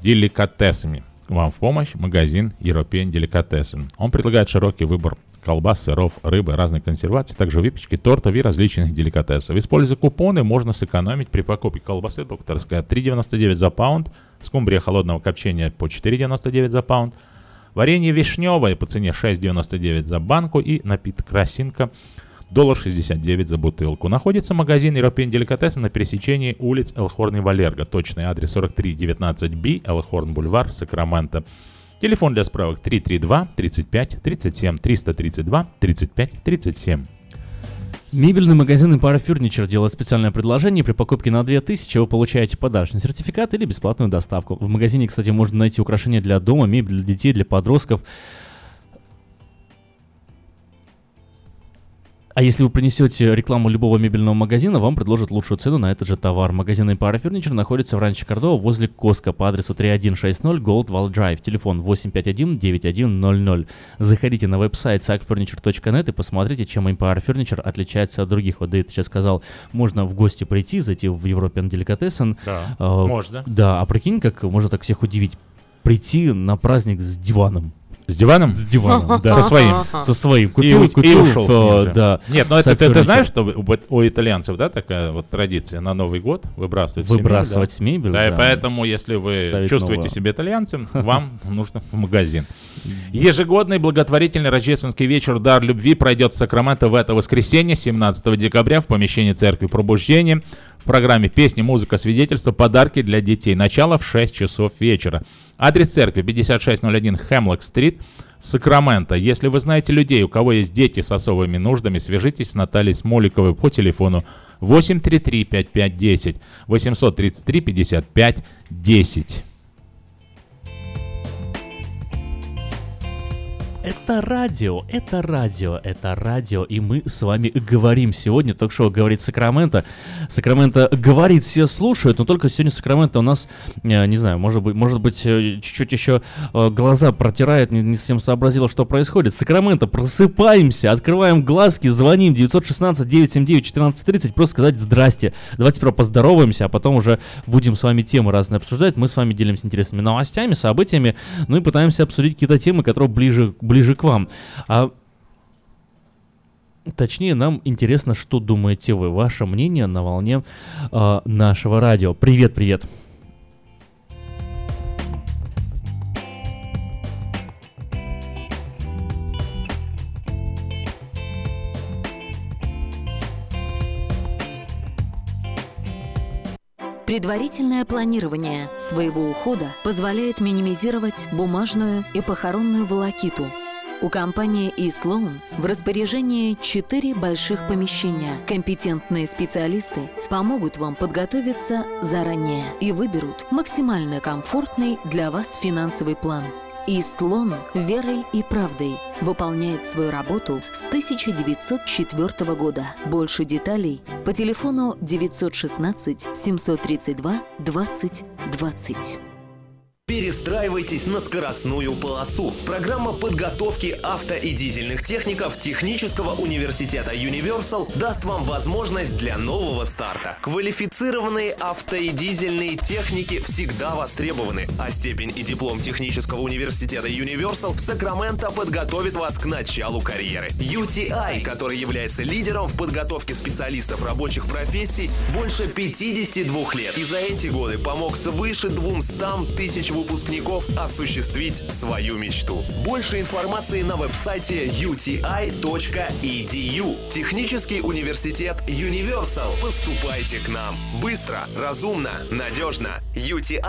деликатесами. Вам в помощь магазин European Delicatessen. Он предлагает широкий выбор колбас, сыров, рыбы, разной консервации, также выпечки, тортов и различных деликатесов. Используя купоны, можно сэкономить при покупке колбасы докторская 3,99 за паунд, скумбрия холодного копчения по 4,99 за паунд, варенье вишневое по цене 6,99 за банку и напиток росинка доллар 69 за бутылку. Находится магазин European Delicatessen на пересечении улиц Элхорн и Валерго. Точный адрес 4319B, Элхорн Бульвар, Сакраменто. Телефон для справок 332 35 37 332 35 37. Мебельный магазин Empire Furniture делает специальное предложение. При покупке на 2000 вы получаете подарочный сертификат или бесплатную доставку. В магазине, кстати, можно найти украшения для дома, мебель для детей, для подростков. А если вы принесете рекламу любого мебельного магазина, вам предложат лучшую цену на этот же товар. Магазин Empire Furniture находится в Ранче Кордова возле Коска по адресу 3160 Gold Wall Drive. Телефон 851-9100. Заходите на веб-сайт sackfurniture.net и посмотрите, чем Empire Furniture отличается от других. Вот Дэвид сейчас сказал, можно в гости прийти, зайти в European Delicatessen. Да, А, можно. Да, а прикинь, как можно так всех удивить. Прийти на праздник с диваном. С диваном? С диваном, да. Со своим. Со своим. И, Купил, и купил, ушел с э, да. Нет, ну это ты, ты знаешь, что у, у итальянцев, да, такая вот традиция на Новый год выбрасывать Выбрасывать да? с мебель, Да, и да. поэтому, если вы Ставить чувствуете новое. себя итальянцем, вам нужно в магазин. Ежегодный благотворительный рождественский вечер «Дар любви» пройдет в Сакраменто в это воскресенье, 17 декабря, в помещении Церкви Пробуждения. В программе «Песни, музыка, свидетельства», подарки для детей. Начало в 6 часов вечера. Адрес церкви 5601 Хемлок-стрит в Сакраменто. Если вы знаете людей, у кого есть дети с особыми нуждами, свяжитесь с Натальей Смоликовой по телефону 833-5510, 833-5510. Это радио, это радио, это радио, и мы с вами говорим сегодня. Ток-шоу «Говорит Сакраменто». Сакраменто говорит, все слушают, но только сегодня Сакраменто у нас, э, не знаю, может быть, может быть э, чуть-чуть еще э, глаза протирает, не, не совсем сообразила, что происходит. Сакраменто, просыпаемся, открываем глазки, звоним 916-979-1430, просто сказать «здрасте». Давайте сперва поздороваемся, а потом уже будем с вами темы разные обсуждать. Мы с вами делимся интересными новостями, событиями, ну и пытаемся обсудить какие-то темы, которые ближе, ближе к вам. А Точнее, нам интересно, что думаете вы, ваше мнение на волне э, нашего радио. Привет, привет. Предварительное планирование своего ухода позволяет минимизировать бумажную и похоронную волокиту. У компании eSloan в распоряжении четыре больших помещения. Компетентные специалисты помогут вам подготовиться заранее и выберут максимально комфортный для вас финансовый план – Истлон верой и правдой выполняет свою работу с 1904 года. Больше деталей по телефону 916 732 20 20. Перестраивайтесь на скоростную полосу. Программа подготовки авто и дизельных техников Технического университета Universal даст вам возможность для нового старта. Квалифицированные авто и дизельные техники всегда востребованы, а степень и диплом Технического университета Universal в Сакраменто подготовит вас к началу карьеры. UTI, который является лидером в подготовке специалистов рабочих профессий, больше 52 лет и за эти годы помог свыше 200 тысяч выпускников осуществить свою мечту. Больше информации на веб-сайте uti.edu. Технический университет Universal. Поступайте к нам. Быстро, разумно, надежно. uti.edu.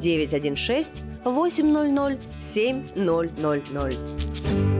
916 800 7000.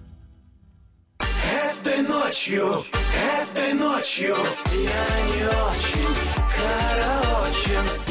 Этой ночью, этой ночью я не очень караочен.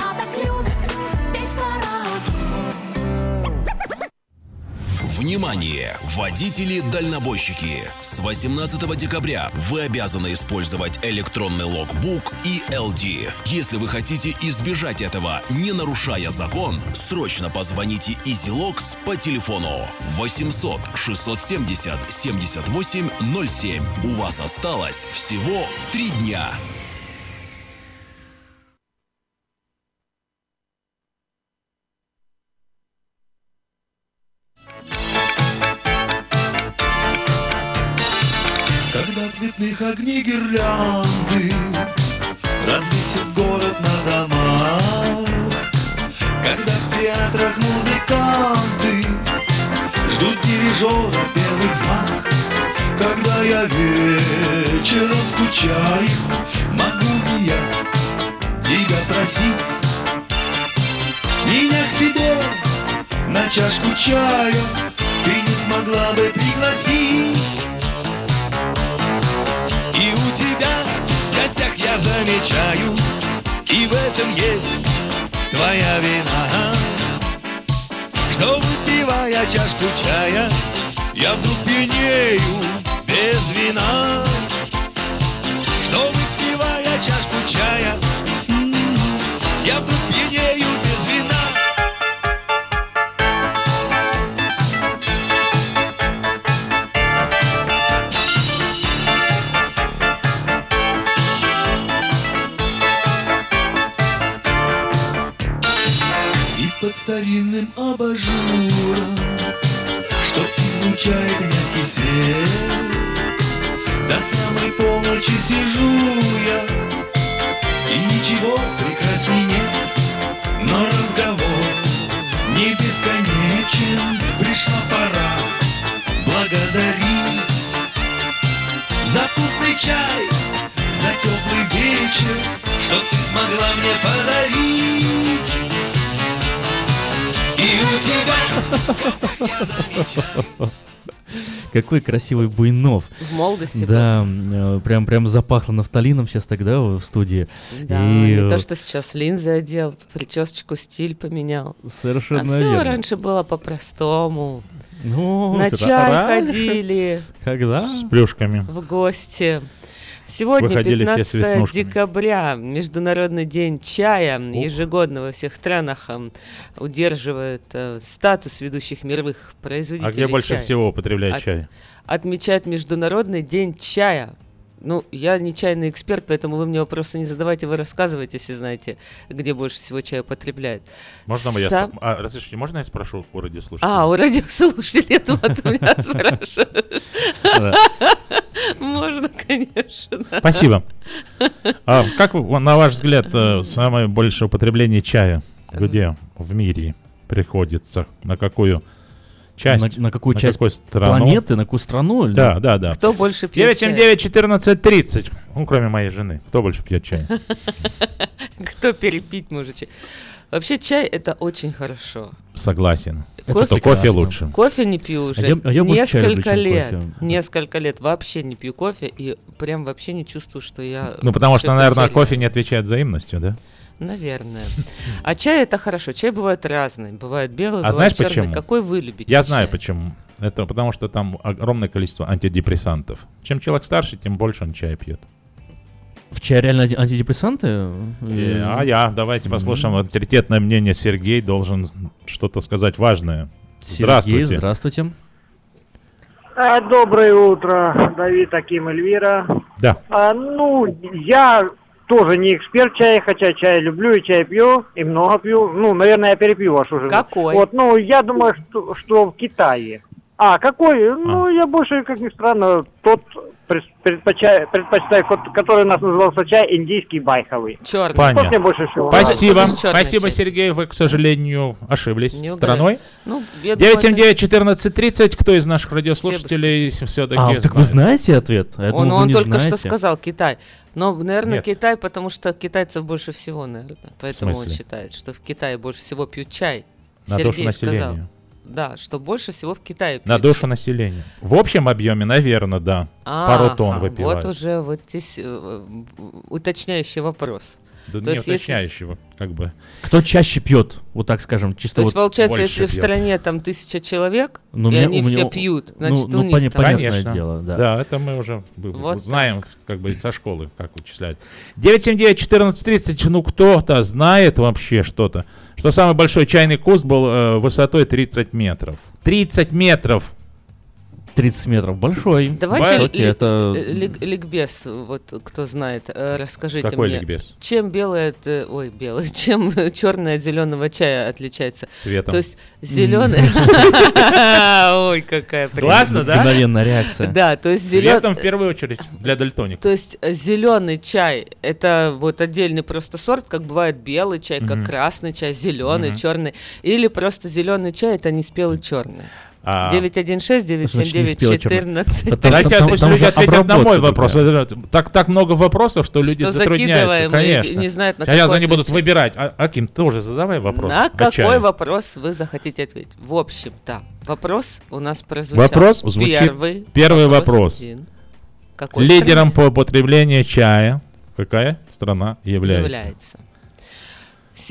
Внимание! Водители-дальнобойщики! С 18 декабря вы обязаны использовать электронный логбук и LD. Если вы хотите избежать этого, не нарушая закон, срочно позвоните EasyLogs по телефону 800 670 7807. У вас осталось всего три дня. Цветных огней гирлянды Развесит город на домах. Когда в театрах музыканты Ждут дирижера белых знак Когда я вечером скучаю Могу ли я тебя просить? Меня к себе на чашку чаю Ты не смогла бы пригласить замечаю И в этом есть твоя вина. Что выпивая чашку чая Я вдруг пьянею без вина. Что выпивая чашку чая Я вдруг старинным абажуром Что излучает мягкий свет. До самой полночи сижу я И ничего прекрасней нет. Но разговор не бесконечен Пришла пора благодарить. За вкусный чай, за теплый вечер Что ты смогла мне подарить тебя Какой красивый Буйнов. В молодости Да, э, прям, прям запахло нафталином сейчас тогда в студии. Да, И, не то, что сейчас линзы одел, причесочку, стиль поменял. Совершенно а все верно. раньше было по-простому. Ну, На чай раньше. ходили. Когда? С плюшками. В гости. Сегодня, Выходили все с 15 веснушками. декабря, Международный день чая, ежегодно во всех странах эм, удерживает э, статус ведущих мировых производителей А где больше чая. всего употребляют От- чай? Отмечают Международный день чая. Ну, я не чайный эксперт, поэтому вы мне вопросы не задавайте, вы рассказывайте, если знаете, где больше всего чая употребляют. Можно я Сам- спро- а, разрешите, можно я спрошу у радиослушателей? А, у радиослушателей, я думала, ты меня спрашиваешь. Можно, конечно. Спасибо. А как на ваш взгляд э, самое большее употребление чая где в мире приходится? На какую часть? На, на какую часть какую страну? планеты, на какую страну? или- Да, да, да. Кто больше пьет чая? 979-14-30. Ну, кроме моей жены. Кто больше пьет чай? Кто перепить может чай? Вообще чай это очень хорошо. Согласен. Кофе Что кофе лучше. Кофе не пью уже. А я- а я люблю, несколько лет. кофе. Несколько лет вообще не пью кофе и прям вообще не чувствую, что я. Ну, потому что, наверное, кофе не отвечает взаимностью, да? Наверное. А чай это хорошо. Чай бывает разный. Бывает белый, А бывает знаешь черный. почему? Какой вы любите? Я знаю чай? почему. Это потому что там огромное количество антидепрессантов. Чем человек старше, тем больше он чая пьет. В чай реально анти- антидепрессанты? Э, А я, давайте послушаем авторитетное мнение. Сергей должен что-то сказать важное. Сергей, Здравствуйте. здравствуйте. А, Доброе утро, Давид Аким Эльвира. Да. А, ну, я тоже не эксперт в чае, хотя чай люблю и чай пью, и много пью. Ну, наверное, я перепью вашу жену. Какой? Вот, ну, я думаю, что, что в Китае. А, какой? Ну, я больше, как ни странно, тот предпочитаю, кот- который у нас назывался чай, индийский байховый. Черный. Понятно. Мне больше всего Спасибо. Спасибо, Сергей. Вы, к сожалению, ошиблись Не страной. Ну, я думаю, 979-14-30. Кто из наших радиослушателей все-таки А, так вы знаете ответ? А я Он, думал, он не только знаете. что сказал Китай. Но, наверное, Нет. Китай, потому что китайцев больше всего, наверное. Поэтому он считает, что в Китае больше всего пьют чай. На душу Сергей сказал. населения. Да, что больше всего в Китае пьют На душу населения. В общем объеме, наверное, да. Пару тонн Ага, выпивают. Вот уже вот здесь э, уточняющий вопрос. Да То не есть, если- уточняющего, как бы. Кто чаще пьет? Вот так скажем, чисто То есть, вот получается, больше если в пьет. стране там тысяча человек, Ну, и меня- они меня- все пьют, ну, значит, ну, у них поня- там- понятное Конечно. дело, да. это мы уже Вот знаем, как бы со школы, как вычисляют. 979-14-30. Ну, кто-то знает вообще что-то. Что самый большой чайный куст был э, высотой 30 метров. 30 метров! 30 метров. Большой. Давайте Высокий, ли- это... ли- лик- ликбез, вот кто знает, э, расскажите Какой мне. ликбез? Чем белый от, э, ой, белый, чем черный от зеленого чая отличается? Цветом. То есть зеленый, ой, какая прелесть. Классно, да? Мгновенная реакция. Да, то есть Цветом в зеленый, первую очередь для дальтоников. то есть зеленый чай это вот отдельный просто сорт, как бывает белый чай, как красный чай, зеленый, черный, или просто зеленый чай это не спелый черный. А, 916 979 14 Там- Давайте там- пусть люди ответят на мой вопрос. Так, так много вопросов, что люди Что затрудняются. Конечно. не знают, на Сейчас какой они будут выбирать. А, Аким, тоже задавай вопрос. На о какой вопрос вы захотите ответить? В общем-то, вопрос у нас прозвучал. Вопрос звучит. Первый, Первый вопрос. Какой Лидером страны по употреблению чая какая страна является? является?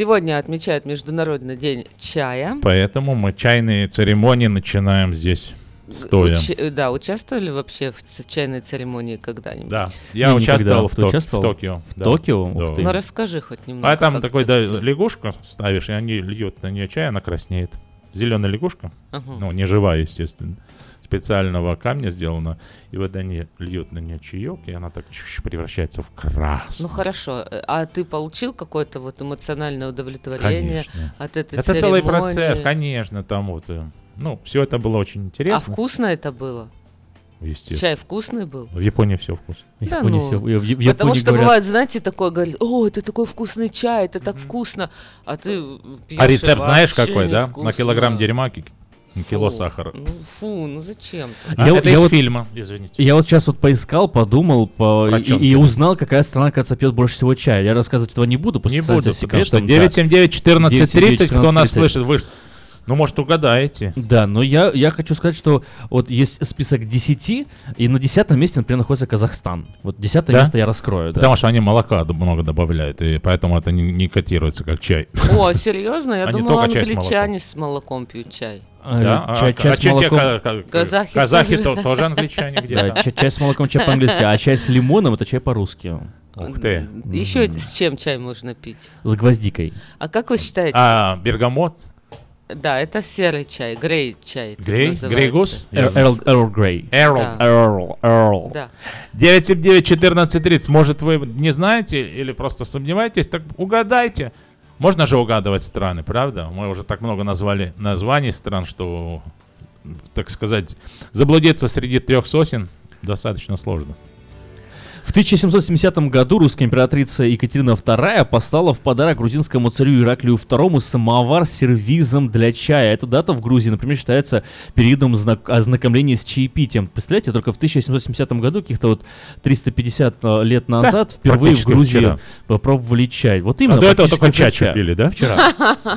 Сегодня отмечают Международный день чая. Поэтому мы чайные церемонии начинаем здесь стоя. Уч- да, участвовали вообще в чайной церемонии когда-нибудь? Да, я Не, участвовал, в, Ток- участвовал? в Токио. В да. Токио? Да. Ух ты. Ну расскажи хоть немного. А там такой, да, лягушку ставишь, и они льют на нее чай, она краснеет. Зеленая лягушка, Ага. ну, не живая, естественно, специального камня сделана, и вот они льют на нее чаек, и она так превращается в красный. Ну хорошо, а ты получил какое-то вот эмоциональное удовлетворение Конечно. от этой Это целый процесс, конечно, там вот, э, ну, все это было очень А интересно. вкусно это было? Естественно. Чай вкусный был? В Японии все вкусно. В Да Японии ну, всё- в- в Потому Японии что говорят- бывает, знаете, такое говорит, о, это такой вкусный чай, это так вкусно, а ты пьешь А рецепт знаешь какой, да? На невкусно. килограмм дерьма кило Фу, сахара. Ну фу, ну зачем? А, это из фильма, извините. Я вот сейчас вот поискал, подумал по, и, и узнал, какая страна, кажется, пьет больше всего чая. Я рассказывать этого не буду, потому Не буду, секретом, да. 979 1430, кто нас 979 слышит, вы, ну, может, угадаете. Да, но я, я хочу сказать, что вот есть список 10, и на десятом месте, например, находится Казахстан. Вот десятое Да? место я раскрою. да. Потому что они молока много добавляют, и поэтому это не, не котируется как чай. О, серьезно? Я думала, англичане с молоком пьют чай. А, Да? чай- А- чай а с че те молоком- ка- ка- Казахи казахи тоже. то- тоже англичане Да, где-то. чай, чай с молоком, чай по-английски, а чай с лимоном это чай по-русски. Ух ты. Еще с чем чай можно пить? С гвоздикой. А как вы считаете? А бергамот? Да, это серый чай, грей чай. Грей? Грейгус? Эр- Эрл, Эрл Грей. Эрл. Да. Эрл, Эрл. Да. 979 1430. Может, вы не знаете или просто сомневаетесь, так угадайте. Можно же угадывать страны, правда? Мы уже так много назвали названий стран, что, так сказать, заблудиться среди трех сосен достаточно сложно. В 1770 году русская императрица Екатерина II послала в подарок грузинскому царю Ираклию II самовар с сервизом для чая. Эта дата в Грузии, например, считается периодом знак- ознакомления с чаепитием. Представляете, только в 1770 году, каких-то вот 350 э, лет назад, впервые в Грузии вчера. попробовали чай. Вот именно. А до этого только чай пили, да? Вчера.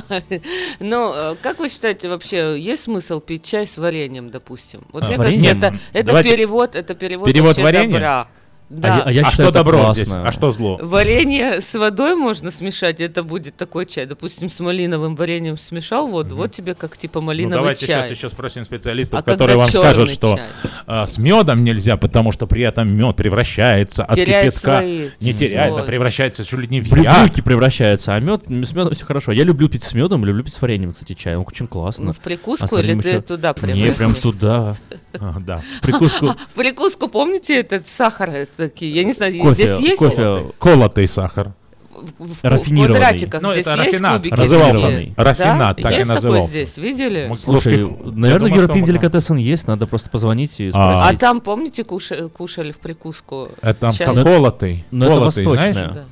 Ну, э, как вы считаете, вообще есть смысл пить чай с вареньем, допустим? Вот А, мне кажется, это, перевод, это перевод, Перевод варенья? Да. я- а я а считаю, что добро классно. здесь? А что зло? Варенье с водой можно смешать, это будет такой чай. Допустим, с малиновым вареньем смешал воду, вот тебе как типа Ну, малиновый давайте чай. сейчас еще спросим специалистов, А которые вам скажут, чёрный что чай? а, с медом нельзя, потому что при этом мед превращается от Теряет кипятка. свои Не теряет, а свойства. превращается чуть ли не в. Брюки превращаются, а мед, с медом все хорошо. Я люблю пить с медом, люблю пить с вареньем, кстати, чай. Он очень классно. Ну, в прикуску А или ты ещё- туда Не, прям прям возьмешь? туда. А, Да. В прикуску. Прикуску, помните этот сахар э, такие? Я не знаю, Кофе, здесь есть? кофе. Колотый сахар. В, в Рафинированный. квадратиках Ну, здесь это есть рафинат, кубики? назывался. Да? Рафинат, так и есть такой назывался. здесь, видели? Слушай, Слушай, наверное, что деликатесен есть, надо просто позвонить и А. А спросить. там, помните, куша- кушали в прикуску? Это чай? там колотый. Но это колотый, восточная знаешь? Да.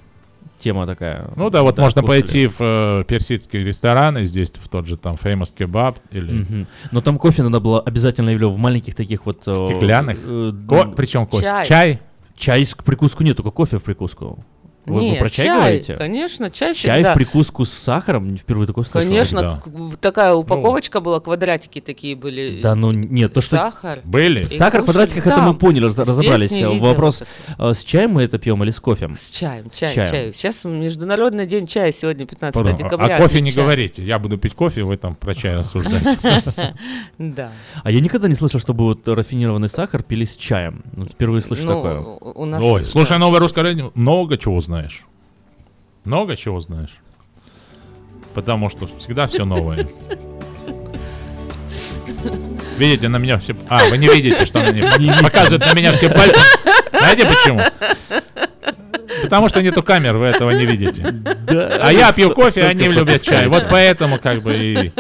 Тема такая. Ну да, вот можно кушали. пойти в э, персидские рестораны, здесь в тот же там Famous Kebab или Мгм. Но там кофе надо было обязательно я в маленьких таких вот... э, стеклянных. э, Ко- м, Причем кофе. Чай. Чай. Чай с- к прикуску нет, только кофе в прикуску. Вы, вы Нет, про чай, чай, говорите? конечно, чай Чай всегда. в прикуску с сахаром? Впервые такое слышал. Конечно, Да. такая упаковочка была, квадратики такие были. Да, ну нет, то что... Сахар. Были? Сахар в квадратиках, это мы там. поняли, раз- разобрались. Вопрос, э, с чаем мы это пьем или с кофе? С чаем, чай, чаем. чай. Сейчас Международный день чая, сегодня 15 Потом, декабря. а кофе не отмечаем. говорите. Я буду пить кофе, вы там про чай рассуждаете. Да. А я никогда не слышал, чтобы вот рафинированный сахар пили с чаем. Ну, впервые слышу Ну, такое. Ой, слушай, новое русское много чего знаешь. Много чего знаешь. Потому что всегда все новое. Видите, на меня все... А, вы не видите, что на них показывают на меня все пальцы. Знаете почему? Потому что нету камер, вы этого не видите. А я пью кофе, они любят чай. Вот поэтому как бы и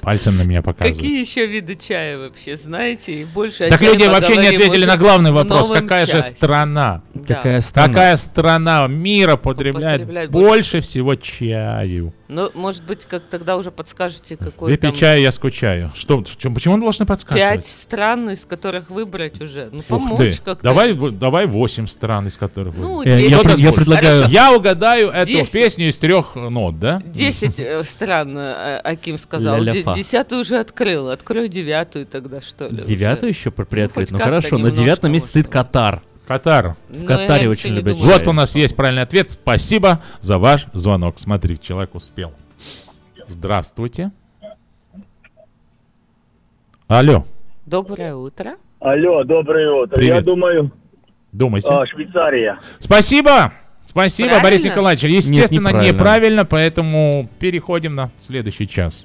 пальцем на меня показывают. Какие еще виды чая вообще, знаете? И больше Так люди вообще не ответили на главный вопрос. Какая же часе. страна? Да. Какая страна? Какая страна мира потребляет Употребляет больше всего чаю? Ну, может быть, как тогда уже подскажете, какой Выпей там чай, я скучаю. Что, что- почему он должен пять подсказывать? стран, из которых выбрать уже. Ну, Ух помочь ты. как-то. Давай, в- давай 8 стран, из которых Ну, выбрать. Э, я, пред- я предлагаю... Хорошо. Я угадаю эту Десять. песню из трех нот, да? Десять э, стран, э, Аким сказал. Ля-ля-фа. Десятую уже открыл. Открой девятую тогда, что ли. уже. Девятую еще при- приоткрыть? Ну, как-то хорошо, на девятом месте стоит. Катар. Катар. В Катаре очень любят думаю. Вот у нас есть правильный ответ. Спасибо за ваш звонок. Смотри, человек успел. Здравствуйте. Алло. Доброе утро. Алло, доброе утро. Привет. Я думаю, Думайте. а, Швейцария. Спасибо. Спасибо, Правильно? Борис Николаевич. Естественно, неправильно. неправильно, поэтому переходим на следующий час.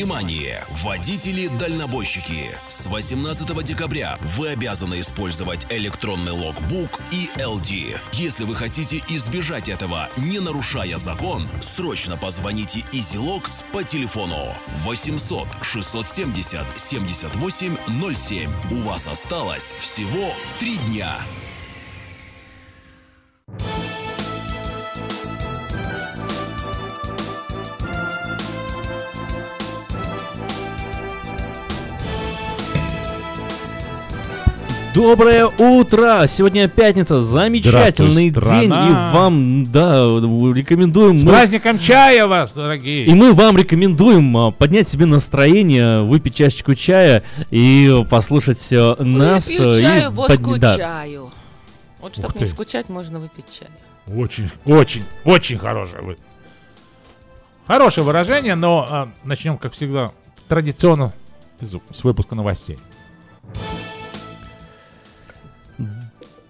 Внимание! Водители-дальнобойщики! С 18 декабря вы обязаны использовать электронный логбук и LD. Если вы хотите избежать этого, не нарушая закон, срочно позвоните EasyLogs по телефону 800 670 78 07. У вас осталось всего три дня. Доброе утро! Сегодня пятница, замечательный день, и вам, да, рекомендуем. С мы- праздником чая вас, дорогие! И мы вам рекомендуем а, поднять себе настроение, выпить чашечку чая и послушать э, нас. Выпью и чаю, под- да. скучаю. Вот чтобы не скучать, можно выпить чай. Очень, очень, очень хорошее. вы- Хорошее выражение, но а, начнем, как всегда, традиционно с выпуска новостей.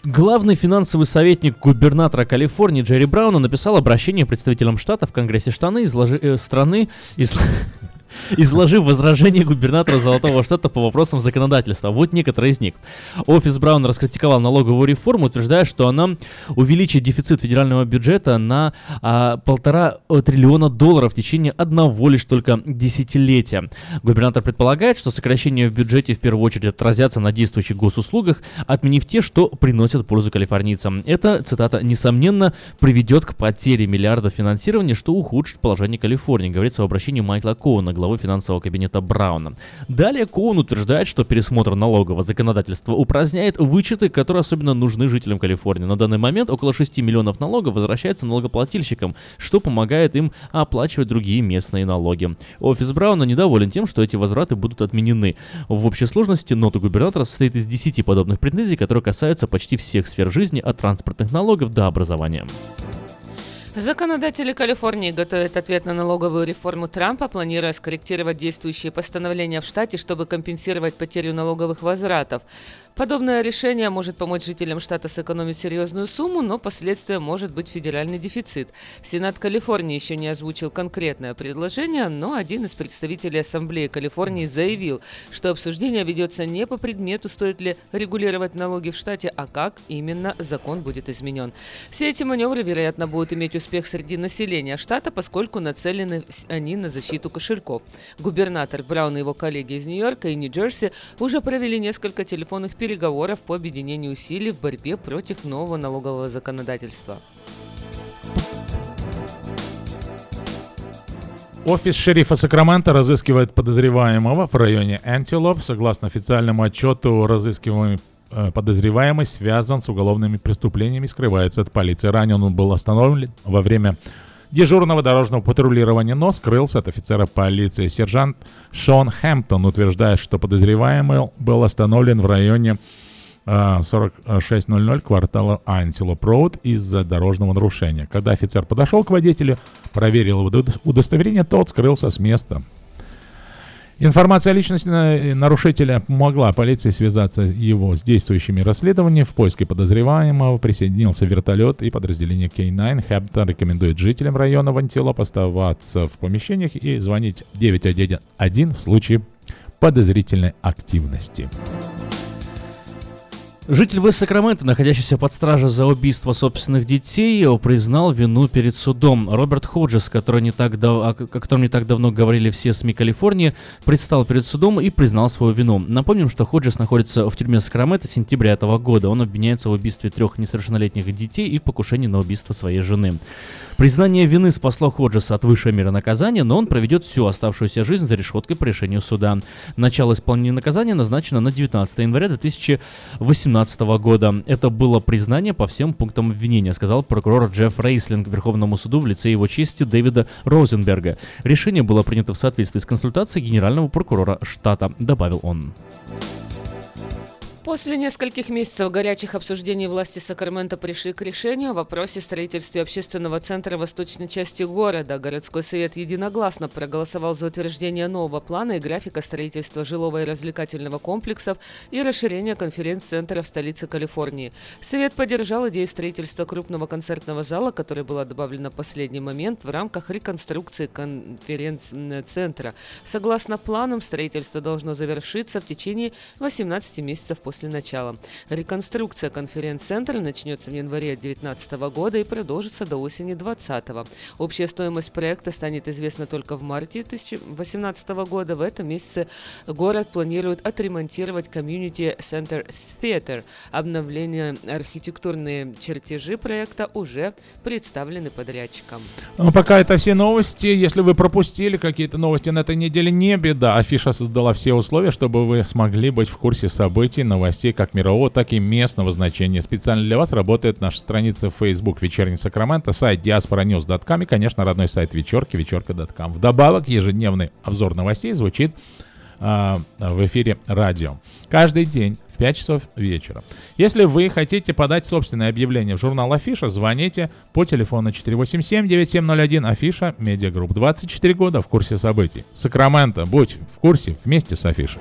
Главный финансовый советник губернатора Калифорнии Джерри Брауна написал обращение представителям штата в Конгрессе штаны, изложи- э, страны, изла- изложив возражение губернатора Золотого Штата по вопросам законодательства. Вот некоторые из них. Офис Брауна раскритиковал налоговую реформу, утверждая, что она увеличит дефицит федерального бюджета на а, полтора э, триллиона долларов в течение одного лишь только десятилетия. Губернатор предполагает, что сокращения в бюджете в первую очередь отразятся на действующих госуслугах, отменив те, что приносят пользу калифорнийцам. Это, цитата, несомненно, приведет к потере миллиардов финансирования, что ухудшит положение Калифорнии, говорится в обращении Майкла Коуна, главы финансового кабинета Брауна. Далее Коун утверждает, что пересмотр налогового законодательства упраздняет вычеты, которые особенно нужны жителям Калифорнии. На данный момент около 6 миллионов налогов возвращается налогоплательщикам, что помогает им оплачивать другие местные налоги. Офис Брауна недоволен тем, что эти возвраты будут отменены. В общей сложности нота губернатора состоит из 10 подобных претензий, которые касаются почти всех сфер жизни, от транспортных налогов до образования. Законодатели Калифорнии готовят ответ на налоговую реформу Трампа, планируя скорректировать действующие постановления в штате, чтобы компенсировать потерю налоговых возвратов. Подобное решение может помочь жителям штата сэкономить серьезную сумму, но последствием может быть федеральный дефицит. Сенат Калифорнии еще не озвучил конкретное предложение, но один из представителей Ассамблеи Калифорнии заявил, что обсуждение ведется не по предмету, стоит ли регулировать налоги в штате, а как именно закон будет изменен. Все эти маневры, вероятно, будут иметь успех среди населения штата, поскольку нацелены они на защиту кошельков. Губернатор Браун и его коллеги из Нью-Йорка и Нью-Джерси уже провели несколько телефонных переговоров по объединению усилий в борьбе против нового налогового законодательства. Офис шерифа Сакрамента разыскивает подозреваемого в районе Антилоп. Согласно официальному отчету, разыскиваемый э, подозреваемый связан с уголовными преступлениями, скрывается от полиции. Ранее он был остановлен во время дежурного дорожного патрулирования, но скрылся от офицера полиции. Сержант Шон Хэмптон утверждает, что подозреваемый был остановлен в районе 4600 квартала Антилоп Роуд из-за дорожного нарушения. Когда офицер подошел к водителю, проверил удостоверение, тот скрылся с места. Информация о личности нарушителя помогла полиции связаться его с действующими расследованиями. В поиске подозреваемого присоединился вертолет и подразделение K9. Хэптон рекомендует жителям района Вантилоп оставаться в помещениях и звонить 911 в случае подозрительной активности. Житель Вест-Сакрамента, находящийся под стражей за убийство собственных детей, признал вину перед судом. Роберт Ходжес, который не так дав... о котором не так давно говорили все СМИ Калифорнии, предстал перед судом и признал свою вину. Напомним, что Ходжес находится в тюрьме Сакрамента с сентября этого года. Он обвиняется в убийстве трех несовершеннолетних детей и в покушении на убийство своей жены. Признание вины спасло Ходжеса от высшей меры наказания, но он проведет всю оставшуюся жизнь за решеткой по решению суда. Начало исполнения наказания назначено на 19 января 2018 года. Это было признание по всем пунктам обвинения, сказал прокурор Джефф Рейслинг Верховному суду в лице его чести Дэвида Розенберга. Решение было принято в соответствии с консультацией генерального прокурора штата, добавил он. После нескольких месяцев горячих обсуждений власти Сакрамента пришли к решению о вопросе строительства общественного центра в восточной части города. Городской совет единогласно проголосовал за утверждение нового плана и графика строительства жилого и развлекательного комплексов и расширения конференц-центра в столице Калифорнии. Совет поддержал идею строительства крупного концертного зала, который была добавлена в последний момент в рамках реконструкции конференц-центра. Согласно планам, строительство должно завершиться в течение 18 месяцев после после начала. Реконструкция конференц-центра начнется в январе 2019 года и продолжится до осени 2020. Общая стоимость проекта станет известна только в марте 2018 года. В этом месяце город планирует отремонтировать Community Center Theater. Обновление архитектурные чертежи проекта уже представлены подрядчикам. Ну, пока это все новости. Если вы пропустили какие-то новости на этой неделе, не беда. Афиша создала все условия, чтобы вы смогли быть в курсе событий, новостей новостей как мирового, так и местного значения. Специально для вас работает наша страница в Facebook «Вечерний Сакраменто», сайт diasporanews.com и, конечно, родной сайт вечерки вечерка.com. Вдобавок, ежедневный обзор новостей звучит э, в эфире радио. Каждый день в 5 часов вечера. Если вы хотите подать собственное объявление в журнал Афиша, звоните по телефону 487-9701 Афиша Медиагрупп. 24 года в курсе событий. Сакраменто, будь в курсе вместе с Афишей.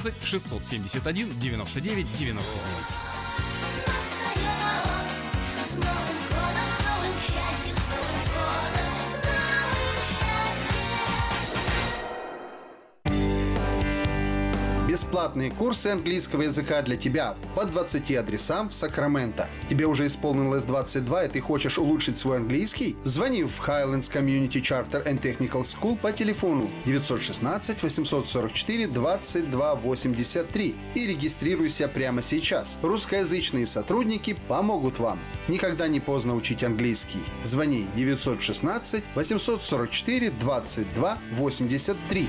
671 99 99. Бесплатные курсы английского языка для тебя по 20 адресам в Сакраменто. Тебе уже исполнилось 22 и ты хочешь улучшить свой английский? Звони в Highlands Community Charter and Technical School по телефону 916 844 22 83 и регистрируйся прямо сейчас. Русскоязычные сотрудники помогут вам. Никогда не поздно учить английский. Звони 916 844 22 83.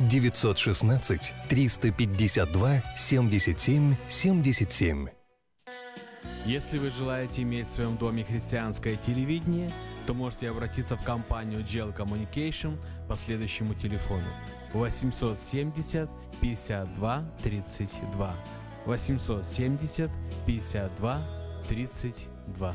916 352 77 77. Если вы желаете иметь в своем доме христианское телевидение, то можете обратиться в компанию Gel Communication по следующему телефону. 870 52 32 870 52 32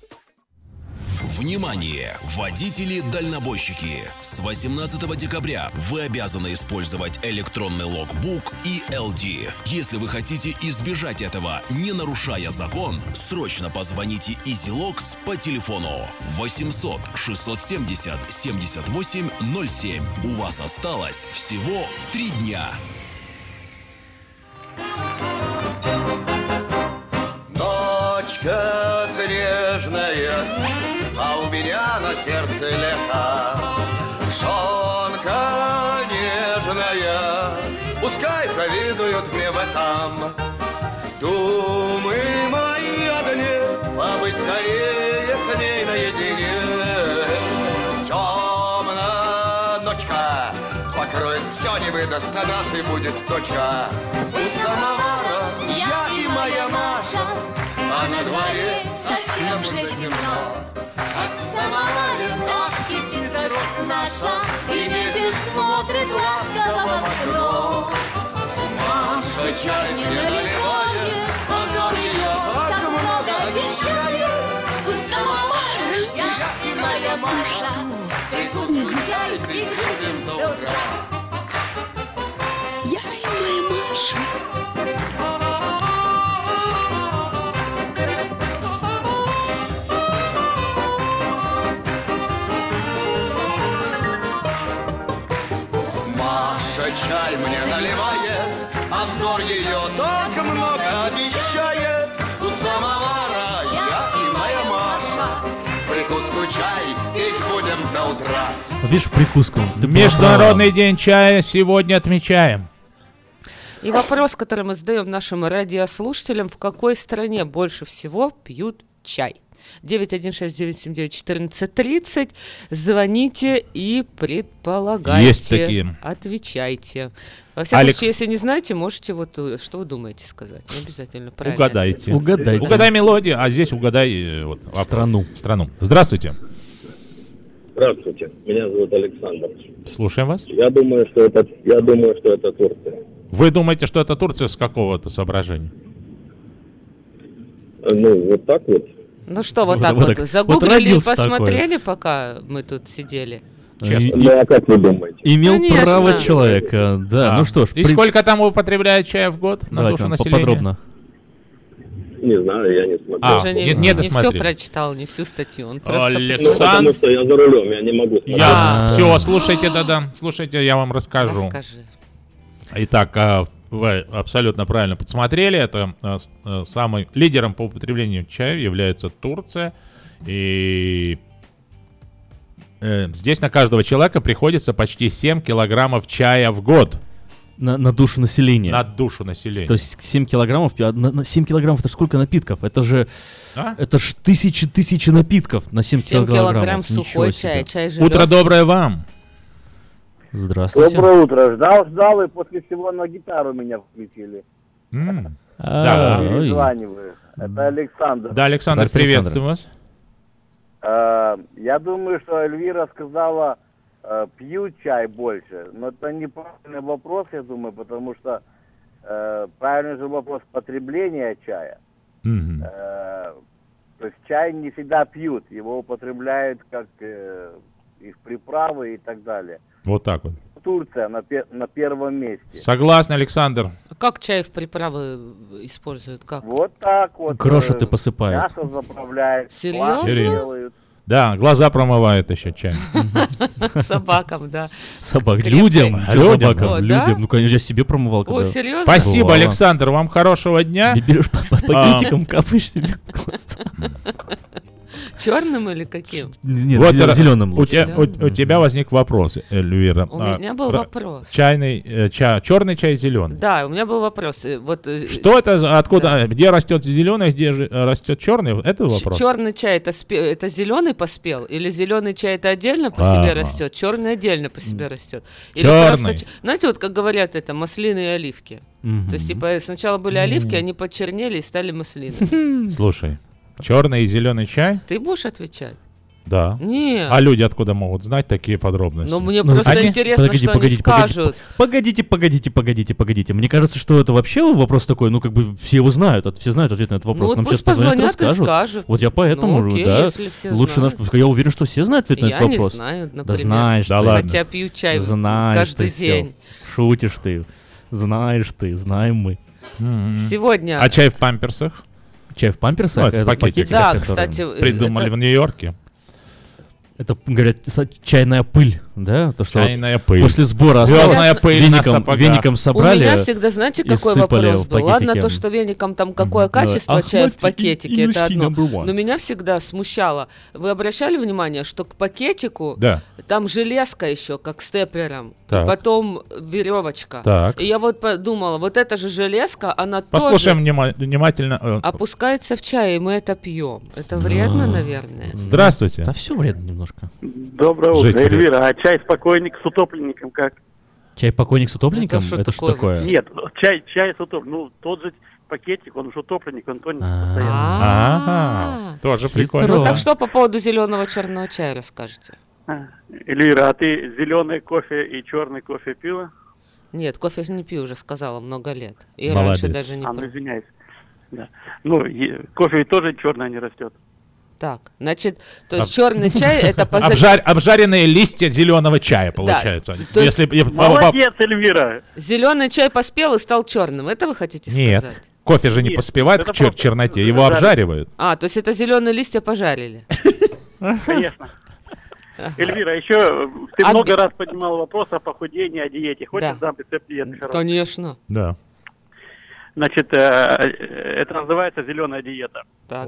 Внимание! Водители-дальнобойщики! С 18 декабря вы обязаны использовать электронный логбук и LD. Если вы хотите избежать этого, не нарушая закон, срочно позвоните EasyLogs по телефону 800 670 78 07. У вас осталось всего три дня. Ночка снежная, меня на сердце лето. Жонка нежная, пускай завидуют мне в этом. Думы мои огни, побыть скорее с ней наедине. Темная ночка покроет все, не выдаст нас и будет точка. У самовара я и моя Маша, а на дворе совсем уже темно. Самовара наш кипит дорог наша, И месяц смотрит ласково в окно. Маша чай не наливает, Позор ее так много обещает. У самовара я и моя Маша, Приду скучать и будем до утра. Я и моя Маша. Чай мне наливает, а взор ее так много обещает. У самовара я и моя Маша, прикуску чай пить будем до утра. Вот видишь, в прикуску. Ты Международный день чая сегодня отмечаем. И вопрос, который мы задаем нашим радиослушателям, в какой стране больше всего пьют чай? 916-979-1430. Звоните и предполагайте. Есть такие. Отвечайте. Во всяком Алекс- случае, если не знаете, можете вот э, что вы думаете сказать. Не обязательно правильно. Угадайте. Угадайте. Угадай мелодию, а здесь угадай э, вот. Страну. Страну. Здравствуйте. Здравствуйте, меня зовут Александр. Слушаем вас. Я думаю, что это, я думаю, что это Турция. Вы думаете, что это Турция с какого-то соображения? Ну, вот так вот. Ну что, вот Вот- так вот вот, так. загуглили Вот посмотрели, пока мы тут сидели? И- Ну, а как вы думаете? Имел Конечно. право человека, да. А. Ну что ж, И при- сколько там употребляет чая в год на Давайте душу населения? поподробно. Не знаю, я не смотрю. А, Тоже не, не- не все досмотрели. прочитал, не всю статью. Он просто Александр. Ну, потому что я за рулем, я не могу смотреть. Я, А. все, слушайте, да-да, слушайте, я вам расскажу. Расскажи. Итак, а, вы абсолютно правильно подсмотрели. Это а, с- а, самый лидером по употреблению чая является Турция. И э, здесь на каждого человека приходится почти 7 килограммов чая в год на, на душу населения. на душу населения. То есть 7 килограммов, пи- на- на 7 килограммов это сколько напитков? Это же, А? это ж тысячи-тысячи напитков на 7, 7 килограммов. килограмм Ничего сухой себе. чай, чай желез. Утро доброе вам. Здравствуйте. Доброе утро. Ждал, ждал, и после всего на гитару меня включили. М. А, Да. ой. Перезваниваю. Это Александр. Да, Александр, Здравствуйте, приветствую вас. Э, я думаю, что Эльвира сказала, э, пью чай больше. Но это неправильный вопрос, я думаю, потому что э, правильный же вопрос потребления чая. Мгм. Э, то есть чай не всегда пьют, его употребляют как э, и в приправы и так далее. Вот так вот. Турция на, пе- на первом месте. Согласен, Александр. Как чай в приправы используют? Как? Вот так вот. Гроши-то э, посыпают. Мясо заправляют. Серьезно? Серьезно? Да, глаза промывают еще чай. Собакам, да. Собак. Людям. А, людям? Людям. Ну, конечно, я себе промывал. О, серьезно? Спасибо. Александр. Вам хорошего дня. Бе- Берешь по, по пакетикам, капаешь себе в глаза. Черным или каким? Нет, Вот, э, зеленым У, лучше. тебя, у- у тебя возник вопрос, Эльвира. У А, меня был про- вопрос. Чайный, э, ча- черный чай, зеленый. Да, у меня был вопрос. э, Вот, э, Что это, за- откуда, где растет зеленый, где же, э, растет черный? Это вопрос. Черный чай это, спе- это зеленый поспел? Или зеленый чай это отдельно по Ага. себе растет? Черный отдельно по себе растет? Или Чёрный. просто Знаете, вот как говорят это, маслины и оливки. Мгм. То есть, типа, сначала были оливки, они почернели и стали маслины. Слушай, черный и зеленый чай? Ты будешь отвечать? Да. Нет. А люди откуда могут знать такие подробности? Ну, мне Ну, просто они- интересно, Погодите, что погодите, они погодите, скажут. Погодите, погодите, погодите, погодите. Мне кажется, что это вообще вопрос такой, ну как бы все его знают, все знают ответ на этот вопрос. вот Нам пусть сейчас позвонят и позвонят и скажут. Вот я поэтому, Ну, окей, да, если все лучше знают. наш, я уверен, что все знают ответ на Я этот не вопрос. знаю, Да например. знаешь Да ты. ладно. Хотя пью чай Знаешь каждый ты день. Шутишь ты. Знаешь ты, знаем мы. М. Сегодня... А чай в памперсах? Чай в памперсах? Ну, это в пакетиках, Да, кстати, Придумали это- в Нью-Йорке. Это, говорят, чайная пыль, да? То, что вот пыль. после сбора Звездная пыль на веником, сапогах. веником собрали. У меня всегда, знаете, какой вопрос был? Ладно, то, что веником там какое качество чая в пакетике, это одно. Но меня всегда смущало. Вы обращали внимание, что к пакетику Да. там железка еще, как степлером, Так. и потом веревочка. Так. И я вот подумала, вот эта же железка, она Послушаем тоже внима- внимательно. э, опускается в чай, и мы это пьем. Это вредно, наверное. Здравствуйте. Да все вредно немножко. Доброе утро. Эльвира. А чай спокойник с утопленником как? Чай покойник с утопленником? Это что Это что такое такое? Нет, чай, чай с утопленником. Ну, тот же пакетик, он же утопленник, он тонет постоянно. Ага, тоже прикольно. Ну так что по поводу зеленого черного чая расскажете? А, Эльвира, а ты зеленый кофе и черный кофе пила? Нет, кофе не пью, уже сказала, много лет. И Молодец. раньше даже не А, ну извиняюсь. Да. Ну, кофе тоже черный не растет. Так, значит, то есть Об- черный чай это по за- Обжар- обжаренные листья зеленого чая, получается. То есть- Если... б- Молодец, Эльвира! Зеленый чай поспел и стал черным. Это вы хотите Нет, сказать? кофе же не Нет, поспевает это к чер- черноте, его обжаривают. А, то есть это зеленые листья пожарили. Конечно. Эльвира, еще ты А много раз поднимал вопрос о похудении, о диете. Хочешь Да. дам рецепт диеты? Конечно. Да. Значит, э, э, это называется зеленая диета. Так.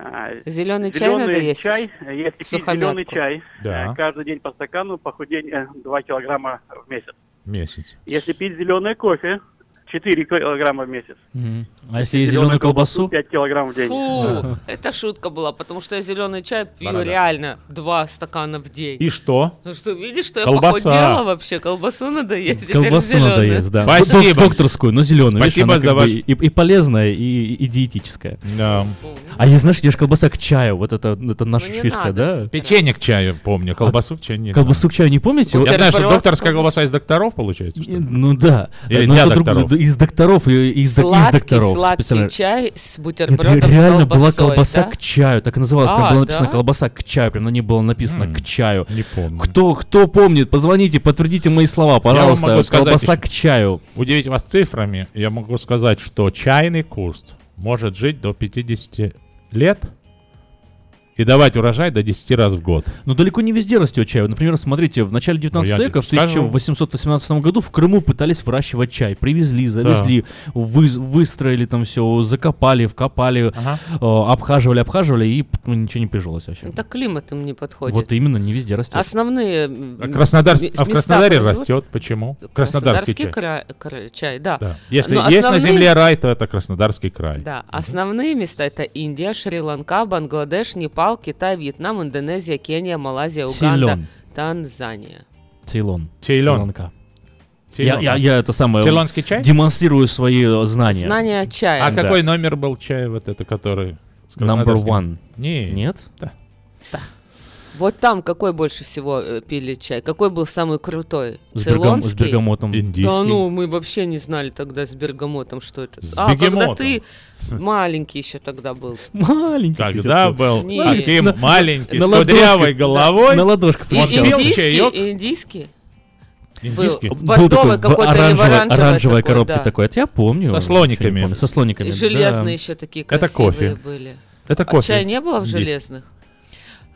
А, Зеленый чай надо зеленый есть? чай, если пить Сухомятку. зеленый чай, Да. э, каждый день по стакану, похудение 2 килограмма в месяц. месяц. Если пить зеленый кофе, 4 килограмма в месяц. Мгм. А если есть зеленую колбасу? 5 килограмм в день. Фу, это шутка была, потому что я зеленый чай пью Борода. реально два стакана в день. И что? Ну что, видишь, что я Колбаса. похудела вообще? Колбасу надо есть. Колбасу надо есть, да. Спасибо. Док- Докторскую, но зеленую. Спасибо за ваш- И, и полезная, и, и диетическая. Да. А есть, знаешь, есть колбаса к чаю. Вот это, это наша Ну, не фишка, надо да? Печенье к чаю помню, колбасу к чаю нет. Колбасу к чаю не помните? Я знаю, что докторская колбаса из докторов получается. Ну да. Или для докторов? Из докторов и из, док- из Сладкий, докторов. сладкий специально. чай с Это бутербродом реально с была колбасой, колбаса да? к чаю, так и называлось. Прям А, было написано да? колбаса к чаю, прям на ней было написано М, к чаю. Не помню. Кто, кто помнит, позвоните, подтвердите мои слова, пожалуйста. могу сказать колбаса к чаю. Удивить вас цифрами, я могу сказать, что чайный куст может жить до 50 лет и давать урожай до 10 раз в год. Но далеко не везде растет чай. Например, смотрите, в начале 19 Ну, века, в скажу. 1818 году в Крыму пытались выращивать чай. Привезли, завезли, вы- выстроили там все, закопали, вкопали, Ага. э, обхаживали, обхаживали, и ну, ничего не прижилось вообще. Это климат им не подходит. Вот именно, не везде растет. Основные А, Краснодар... а в Краснодаре растет. Почему? Краснодарский чай. край, кра- чай, да. Да. Если Но есть на основные- земле рай, то это Краснодарский край. Да, основные места это Индия, Шри-Ланка, Бангладеш, Непал, Китай, Вьетнам, Индонезия, Кения, Малайзия, Уганда, Цейлон. Танзания. Цейлон. Цейлон. Шри-Ланка. Цейлон. Я, я, я это самое... Цейлонский чай? Демонстрирую свои знания. Знания чая. А Да. какой номер был чая вот это, который... Number one. Не. Нет? Да. Вот там какой больше всего э, пили чай? Какой был самый крутой? С, бергам- Цейлонский? с бергамотом. Да ну, мы вообще не знали тогда с бергамотом, что это. С а, когда бегемотом. ты маленький еще тогда был. Маленький. Когда был Не. таким На- маленький, на с кудрявой да, головой. на ладошке И, Он пил индийский, чаек? индийский. Индийский? Был. Бордовый такой в какой-то или оранжевый оранжевой такой, коробке да. такой. Это я помню. Со слониками. помню. Со слониками. И да. железные еще такие Это красивые кофе. были. Это А кофе. чай не было в Индийский. железных?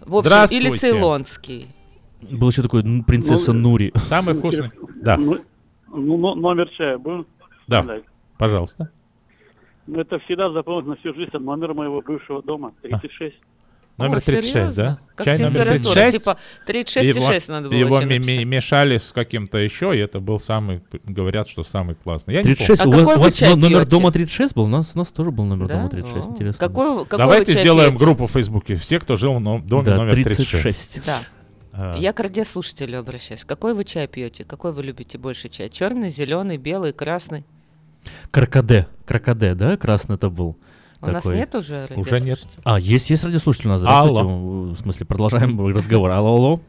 В общем, или Здравствуйте. цейлонский. Был еще такой м, принцесса Ну, Нури. Самый вкусный. Да, Ну, ну, но- номер чая был? да, пожалуйста. Ну, это всегда запомнить на всю жизнь номер моего бывшего дома, 36. Номер О, 36, серьезно? да? Как Чай номер температура, 36. типа 36,6 надо было его ми- мешали с каким-то еще, и это был самый, говорят, что самый классный. Я не 36, помню. у вас, какой у вы вас чай но- номер пьете? дома 36 был? У нас, у нас тоже был номер Да? дома 36, О, интересно. Какой, какой Давайте вы чай сделаем пьете? группу в Фейсбуке. Все, кто жил в доме Да, номер 36. 36. Да. А, Я к радиослушателю обращаюсь. Какой вы чай пьете? Какой вы любите больше чай? Черный, зеленый, белый, красный? Крокоде. Крокоде, да? Красный это был. У нас нет уже Уже нет. А, есть, есть радиослушатель у нас. Здравствуйте. Алло. В смысле, продолжаем разговор. Алло, алло.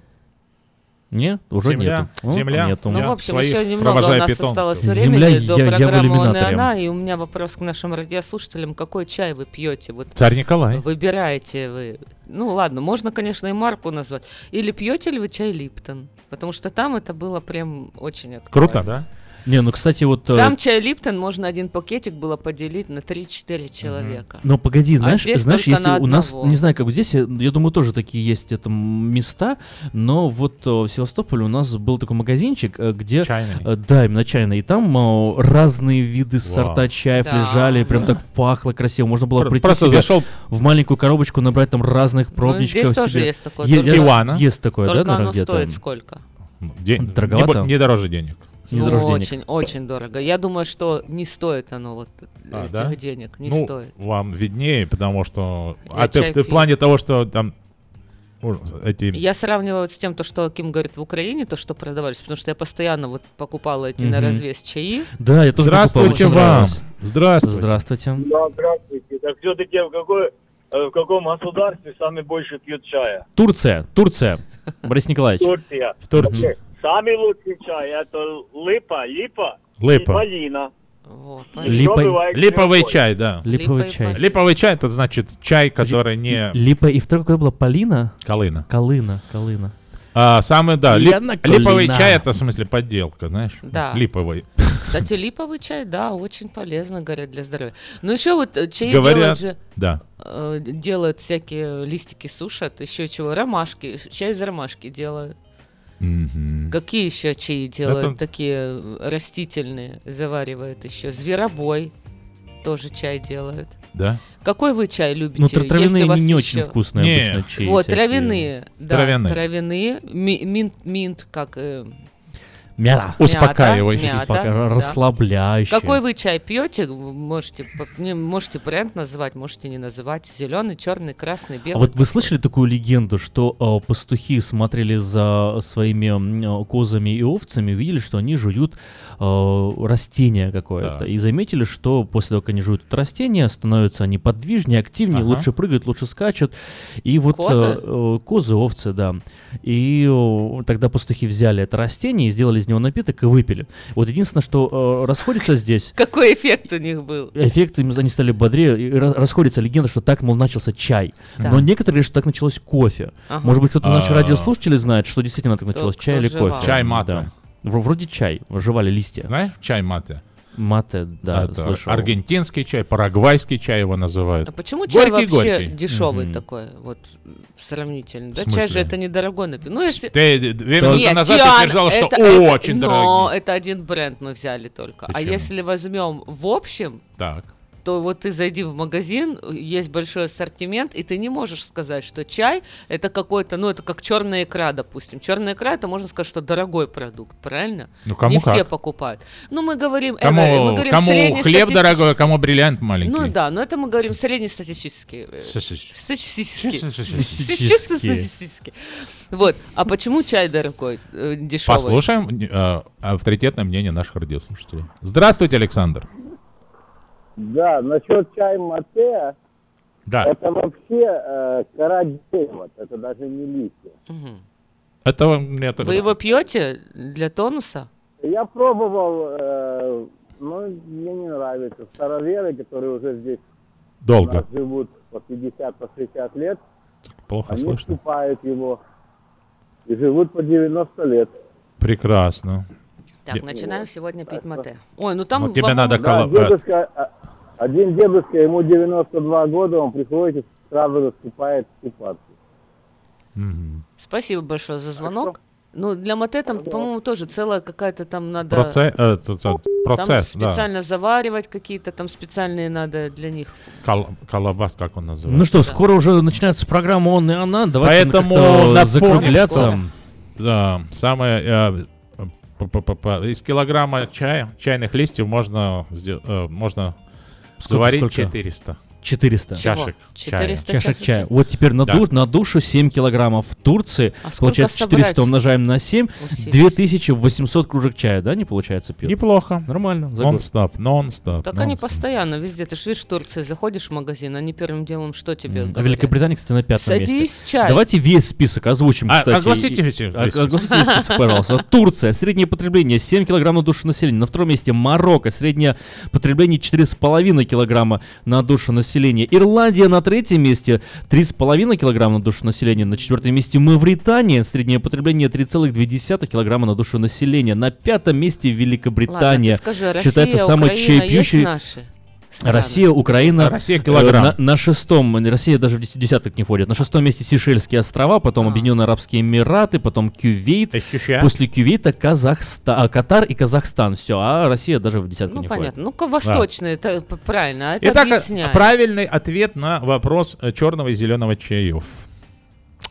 Нет? Уже Земля, нету. О, земля. нету. Ну, Я в общем, еще немного у нас питомцев. осталось Земля, времени до я- я программы «Он и иллюминаторе». она». И у меня вопрос к нашим радиослушателям. Какой чай вы пьете? Вот Царь Николай. Выбираете вы. Ну ладно, можно, конечно, и марку назвать. Или пьете ли вы чай Липтон? Потому что там это было прям очень актуально. Круто, да? Не, ну, кстати, вот... э, Там чай Липтон можно один пакетик было поделить на 3-4 человека. Но погоди, знаешь, А знаешь, если у нас, не знаю, как здесь, я, я думаю, тоже такие есть это места, но вот э, в Севастополе у нас был такой магазинчик, э, где, Чайный. э, да, именно чайный, и там э, разные виды сорта чаев Да. лежали, прям так пахло красиво, можно было Пр- прийти Просто зашел в маленькую коробочку, набрать там разных пробничков Ну, здесь тоже есть такое. Есть такое, Только да, наверное, оно где-то? стоит сколько? День, Дороговато? Не, не дороже денег. Не Ну, денег. очень, очень дорого. Я думаю, что не стоит оно вот А, этих да? денег. Не ну, стоит. вам виднее, потому что... Я а ты, ты в плане того, что там эти... Я сравниваю с тем, то, что Ким говорит в Украине, то, что продавались, потому что я постоянно вот покупала эти на Мгм. развес чаи. Да, я тоже Здравствуйте вам. Здравствуйте. Здравствуйте. Да, здравствуйте. Так все-таки в, какой, э, в каком государстве самый больше пьют чая? Турция, Турция. Борис Николаевич. Турция. В Турции. Самый лучший чай это липа, липа Липа. и малина. Вот, Липа- бывает Липовый кривой. чай, да. Липовый чай. Липовый чай, это значит чай, который не... Липа, и второй какой была? Полина? Калына. Калына, Калына. А, самый, да, лип- Лена липовый Калина. чай, это в смысле подделка, знаешь? Да. Липовый. Кстати, липовый чай, да, очень полезно, говорят, для здоровья. Ну еще вот э, чаи Говорят, делают же, да. э, делают всякие листики сушат, еще чего, ромашки, чай из ромашки делают. Мгм. Какие еще чаи делают Это- такие э, растительные, заваривают еще? Зверобой тоже чай делают. Да? Какой вы чай любите? Ну, тра- Есть травяные вас не очень вкусные Не. обычно чаи Вот, всякие. травяные, да, Травяные. травяные, ми- минт, минт, как, э, Мята. Успокаивающий. Мята, Успока- да. Расслабляющий. Какой вы чай пьете? Можете, можете бренд называть, можете не называть. Зеленый, черный, красный, А белый. вот вы слышали такую легенду, что э, пастухи смотрели за своими э, козами и овцами, видели, что они жуют э, растение какое-то. Так. И заметили, что после того, как они жуют это растение, становятся они подвижнее, активнее, Ага. лучше прыгают, лучше скачут. И вот э, Козы? э, козы, овцы, да. И э, тогда пастухи взяли это растение и сделали из него напиток и выпили. Вот единственное, что э, расходится здесь, Какой эффект у них был? эффект, они стали бодрее, и расходится легенда, что так, мол, начался чай. Да. Но некоторые говорят, что так началось кофе. Ага. Может быть, кто-то из наших А. радиослушателей знает, что действительно так началось, чай или кофе. Чай. Да. В- Вроде чай, жевали листья. Знаешь, чай мате? Мате, да, Это слышал. аргентинский чай, парагвайский чай его называют. А почему чай Горький, вообще горький. дешевый Мгм. такой, вот сравнительно? Да, чай же это недорогой напиток. Ну, если... Ты две минуты Нет, назад Диана, утверждала, что это- это- очень но это один бренд мы взяли только. А Почему? если возьмем в общем, Так. То вот ты зайди в магазин, есть большой ассортимент, и ты не можешь сказать, что чай это какой-то, ну это как черная икра, допустим. Черная икра это можно сказать, что дорогой продукт, правильно? Ну, кому не как. все покупают. Ну мы говорим, э, Кому, мы говорим кому хлеб среднестатистический- дорогой, а кому бриллиант маленький. Ну да, но это мы говорим среднестатистический. э, Сосис- Статистически. Статистически. Чисто статистически. Вот. А почему чай дорогой, э, дешевый? Послушаем э, авторитетное мнение наших радиослушателей. Здравствуйте, Александр. Да, насчет чай мате, Да, это вообще э, кора дерева, это даже не листья. Мгм. это мне тоже- Вы его пьете для тонуса? Я пробовал, э, но мне не нравится. Староверы, которые уже здесь долго. живут по 50, по 60 лет, Плохо они слышно. скупают его и живут по 90 лет. Прекрасно. Так, Де- начинаем сегодня пить мате. Ой, ну там, Вот тебе надо Да, э, дедушка, а, один дедушка, ему 92 года, он приходит и сразу скупает купаться. Мгм. Спасибо большое за звонок. Ну, для мате там, по-моему, тоже целая какая-то там надо... Э, т- Там процесс, да. специально заваривать какие-то там специальные надо для них. Кол- колобас, как он называется. Ну что, скоро уже начинается программа «Он и она». Давайте Поэтому как-то напомним, закругляться. Да, самое... э, из килограмма чая, чайных листьев можно, э, можно заварить сколько? 400 400. чашек Чего? чая. 400 Чашек чая. чая. Вот теперь на, Да. душ, на душу 7 килограммов в Турции. А сколько получается 400 собрать? умножаем на 7. Усилий. 2800 кружек чая, да, не получается пьют? Неплохо. Нормально. Нон-стоп, нон-стоп. Так они нон-стоп. постоянно везде. Ты ж видишь, в Турции заходишь в магазин, они первым делом что тебе А говорят? Великобритания, кстати, на пятом месте. Садись, чай. Давайте весь список озвучим, А, кстати. огласите весь список. Огласите весь список, пожалуйста. Турция, среднее потребление 7 килограмм на душу населения. На втором месте Марокко, среднее потребление 4,5 килограмма на душу населения. Ирландия на третьем месте 3,5 килограмма на душу населения. На четвертом месте Мавритания, среднее потребление 3,2 килограмма на душу населения. На пятом месте Великобритания. Ладно, скажи, Россия, считается самой Украина чаепьющей. Страны? Россия, Украина. Россия э, килограмм. На, на шестом, Россия даже в десят- десяток не входит. На шестом месте Сейшельские острова, потом А. Объединенные Арабские Эмираты, потом Кювейт. Ощущаю. После Кювейта Казахстан, а, Катар и Казахстан. Все, а Россия даже в десятку Ну, не понятно. Ну-ка, восточные, это п- правильно, а это Итак, э, объясняет. правильный ответ на вопрос э, черного и зеленого чаев.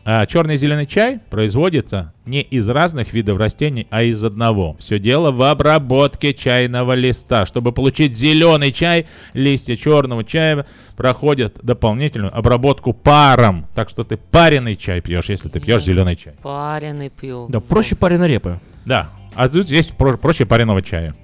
А, черный и зеленый чай производится не из разных видов растений, а из одного. Все дело в обработке чайного листа. Чтобы получить зеленый чай, листья черного чая проходят дополнительную обработку паром. Так что ты пареный чай пьешь, если ты пьешь зеленый чай. Пареный пью. Да, проще пареной репы. Да. А тут здесь про- проще пареного чая.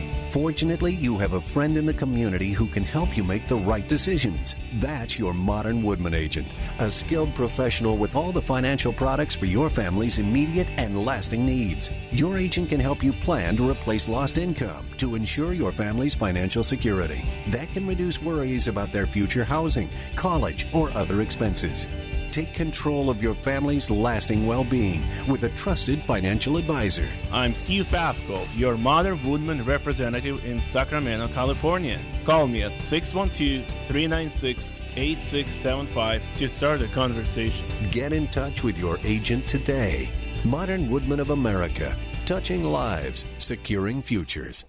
Fortunately, you have a friend in the community who can help you make the right decisions. That's your Modern Woodman agent, a skilled professional with all the financial products for your family's immediate and lasting needs. Your agent can help you plan to replace lost income to ensure your family's financial security. That can reduce worries about their future housing, college, or other expenses. Take control of your family's lasting well being with a trusted financial advisor. I'm Steve Babko, your Modern Woodman representative in Sacramento, California. Call me at 612 396 8675 to start a conversation. Get in touch with your agent today. Modern Woodman of America, touching lives, securing futures.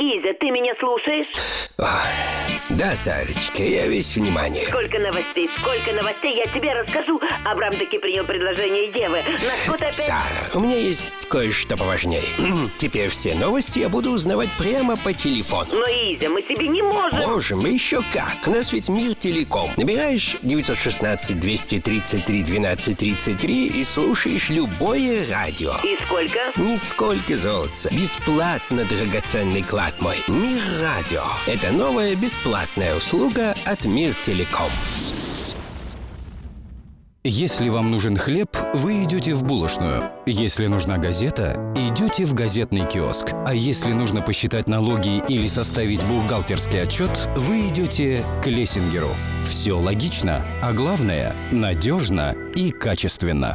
Изя, ты меня слушаешь? Да, Сарочка, я весь внимание. Сколько новостей, сколько новостей, я тебе расскажу. Абрам таки принял предложение Евы. Нас тут опять... Сара, у меня есть кое-что поважнее. Теперь все новости я буду узнавать прямо по телефону. Но, Изя, мы себе не можем. Можем, и еще как. У нас ведь мир телеком. Набираешь 916-233-1233 и слушаешь любое радио. И сколько? Нисколько золотца. Бесплатно, драгоценный клад мой. Мир радио. Это новая бесплатная услуга от Мир Телеком. Если вам нужен хлеб, вы идете в булочную. Если нужна газета, идете в газетный киоск. А если нужно посчитать налоги или составить бухгалтерский отчет, вы идете к Лессингеру. Все логично, а главное – надежно и качественно.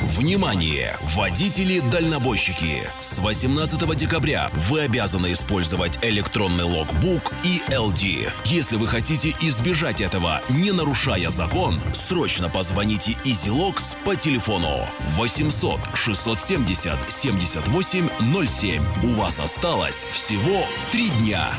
Внимание! Водители-дальнобойщики! С 18 декабря вы обязаны использовать электронный логбук и LD. Если вы хотите избежать этого, не нарушая закон, срочно позвоните EasyLogs по телефону 800 670 78 07. У вас осталось всего три дня.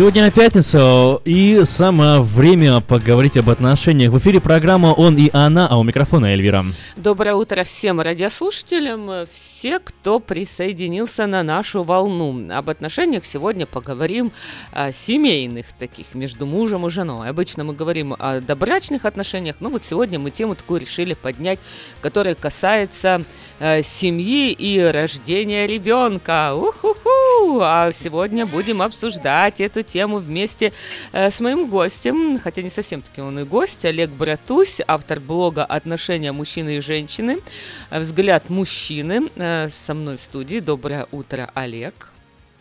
Сегодня пятница, и самое время поговорить об отношениях. В эфире программа «Он и она», а у микрофона Эльвира. Доброе утро всем радиослушателям, все, кто присоединился на нашу волну. Об отношениях сегодня поговорим о семейных таких, между мужем и женой. Обычно мы говорим о добрачных отношениях, но вот сегодня мы тему такую решили поднять, которая касается э, семьи и рождения ребенка. Уху-ху! А сегодня будем обсуждать эту тему вместе э, с моим гостем, хотя не совсем таки он и гость, Олег Братусь, автор блога «Отношения мужчины и женщины», «Взгляд мужчины», э, со мной в студии. Доброе утро, Олег.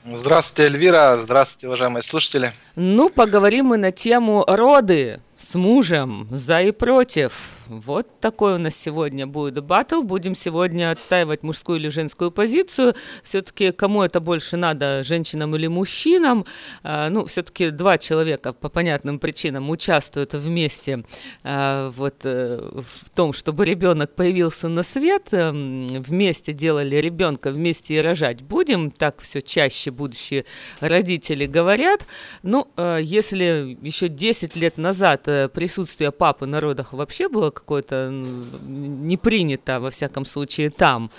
Здравствуйте, Эльвира. Здравствуйте, уважаемые слушатели. Ну, поговорим мы на тему роды с мужем, за и против. Вот такой у нас сегодня будет батл. Будем сегодня отстаивать мужскую или женскую позицию. Все-таки кому это больше надо, женщинам или мужчинам? А, ну, все-таки два человека по понятным причинам участвуют вместе а, вот э, в том, чтобы ребенок появился на свет. Вместе делали ребенка, вместе и рожать будем. Так все чаще будущие родители говорят. Ну, э, если еще 10 лет назад э, присутствие папы на родах вообще было какое-то не принято, во всяком случае, там.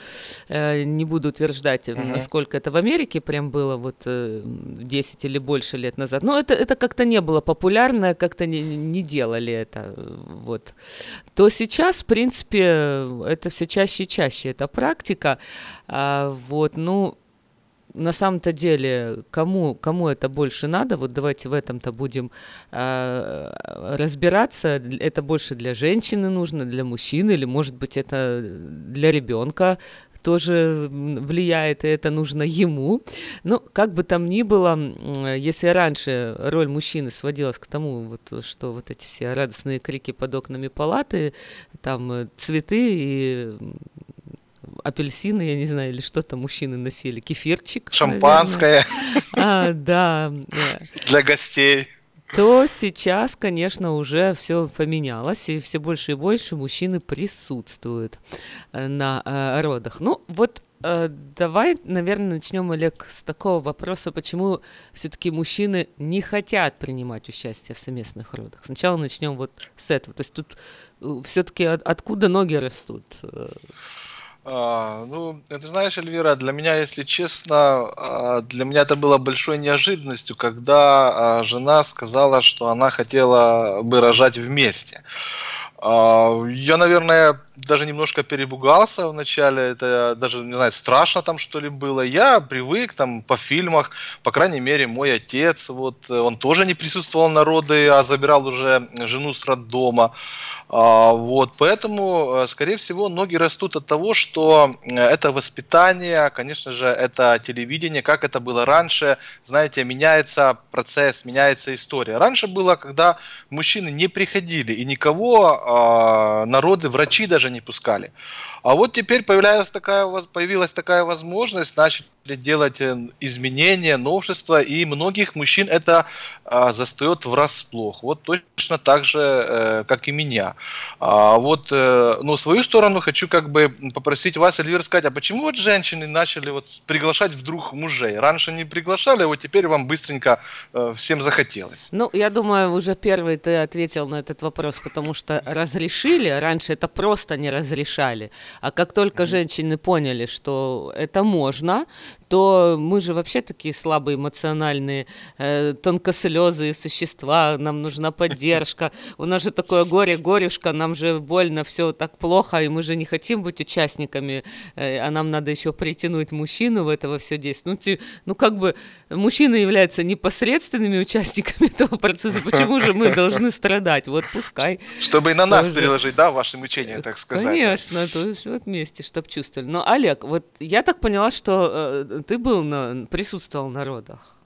Э, Не буду утверждать, э, Мгм. насколько это в Америке прям было вот э, 10 или больше лет назад. Но это, это как-то не было популярно, как-то не, не делали это. э, Вот. То сейчас, в принципе, это все чаще и чаще, эта практика. А, вот, ну, на самом-то деле, кому, кому это больше надо, вот давайте в этом-то будем э, разбираться. Это больше для женщины нужно, для мужчины, или, может быть, это для ребенка тоже влияет, и это нужно ему. Ну, как бы там ни было, если раньше роль мужчины сводилась к тому, вот, что вот эти все радостные крики под окнами палаты, там э, цветы и апельсины, я не знаю, или что там мужчины носили, кефирчик. Шампанское наверное. А, да. для гостей. то сейчас, конечно, уже все поменялось, и все больше и больше мужчины присутствуют э, на э, родах. Ну, вот э, давай, наверное, начнем, Олег, с такого вопроса, почему все-таки мужчины не хотят принимать участие в совместных родах. Сначала начнем вот с этого. То есть тут все-таки откуда ноги растут? А, ну, ты знаешь, Эльвира, для меня, если честно, а, для меня это было большой неожиданностью, когда а, жена сказала, что она хотела бы рожать вместе. А, Я, наверное, даже немножко перебугался вначале, это даже, не знаю, страшно там что ли было. Я привык там по фильмах, по крайней мере, мой отец, вот, он тоже не присутствовал на роды, а забирал уже жену с роддома. А, Вот, поэтому, э, скорее всего, ноги растут от того, что э, это воспитание, конечно же, это телевидение, как это было раньше, знаете, меняется процесс, меняется история. Раньше было, когда мужчины не приходили и никого а, народы, врачи даже не пускали. А вот теперь появляется такая, появилась такая возможность, начали делать э, изменения, новшества, и многих мужчин это а, застает врасплох. Вот точно так же, э, как и меня. А, вот, э, в свою сторону хочу как бы попросить вас, Эльвира, сказать, а почему вот женщины начали вот приглашать вдруг мужей? Раньше не приглашали, а вот теперь вам быстренько э, всем захотелось. Ну, я думаю, уже первый ты ответил на этот вопрос, потому что разрешили, раньше это просто не разрешали. А как только женщины поняли, что это можно, то мы же вообще такие слабые эмоциональные, э, тонкослезые существа, нам нужна поддержка. У нас же такое горе, горюшка, нам же больно, все так плохо, и мы же не хотим быть участниками, э, а нам надо еще притянуть мужчину в это все действие. Ну, ну, как бы мужчины являются непосредственными участниками этого процесса, почему же мы должны страдать? Вот пускай. Чтобы и на нас Тоже. переложить, да, ваши мучения, так сказать. Конечно, то есть вот вместе, чтобы чувствовали. Но, Олег, вот я так поняла, что э, ты был на, присутствовал на родах.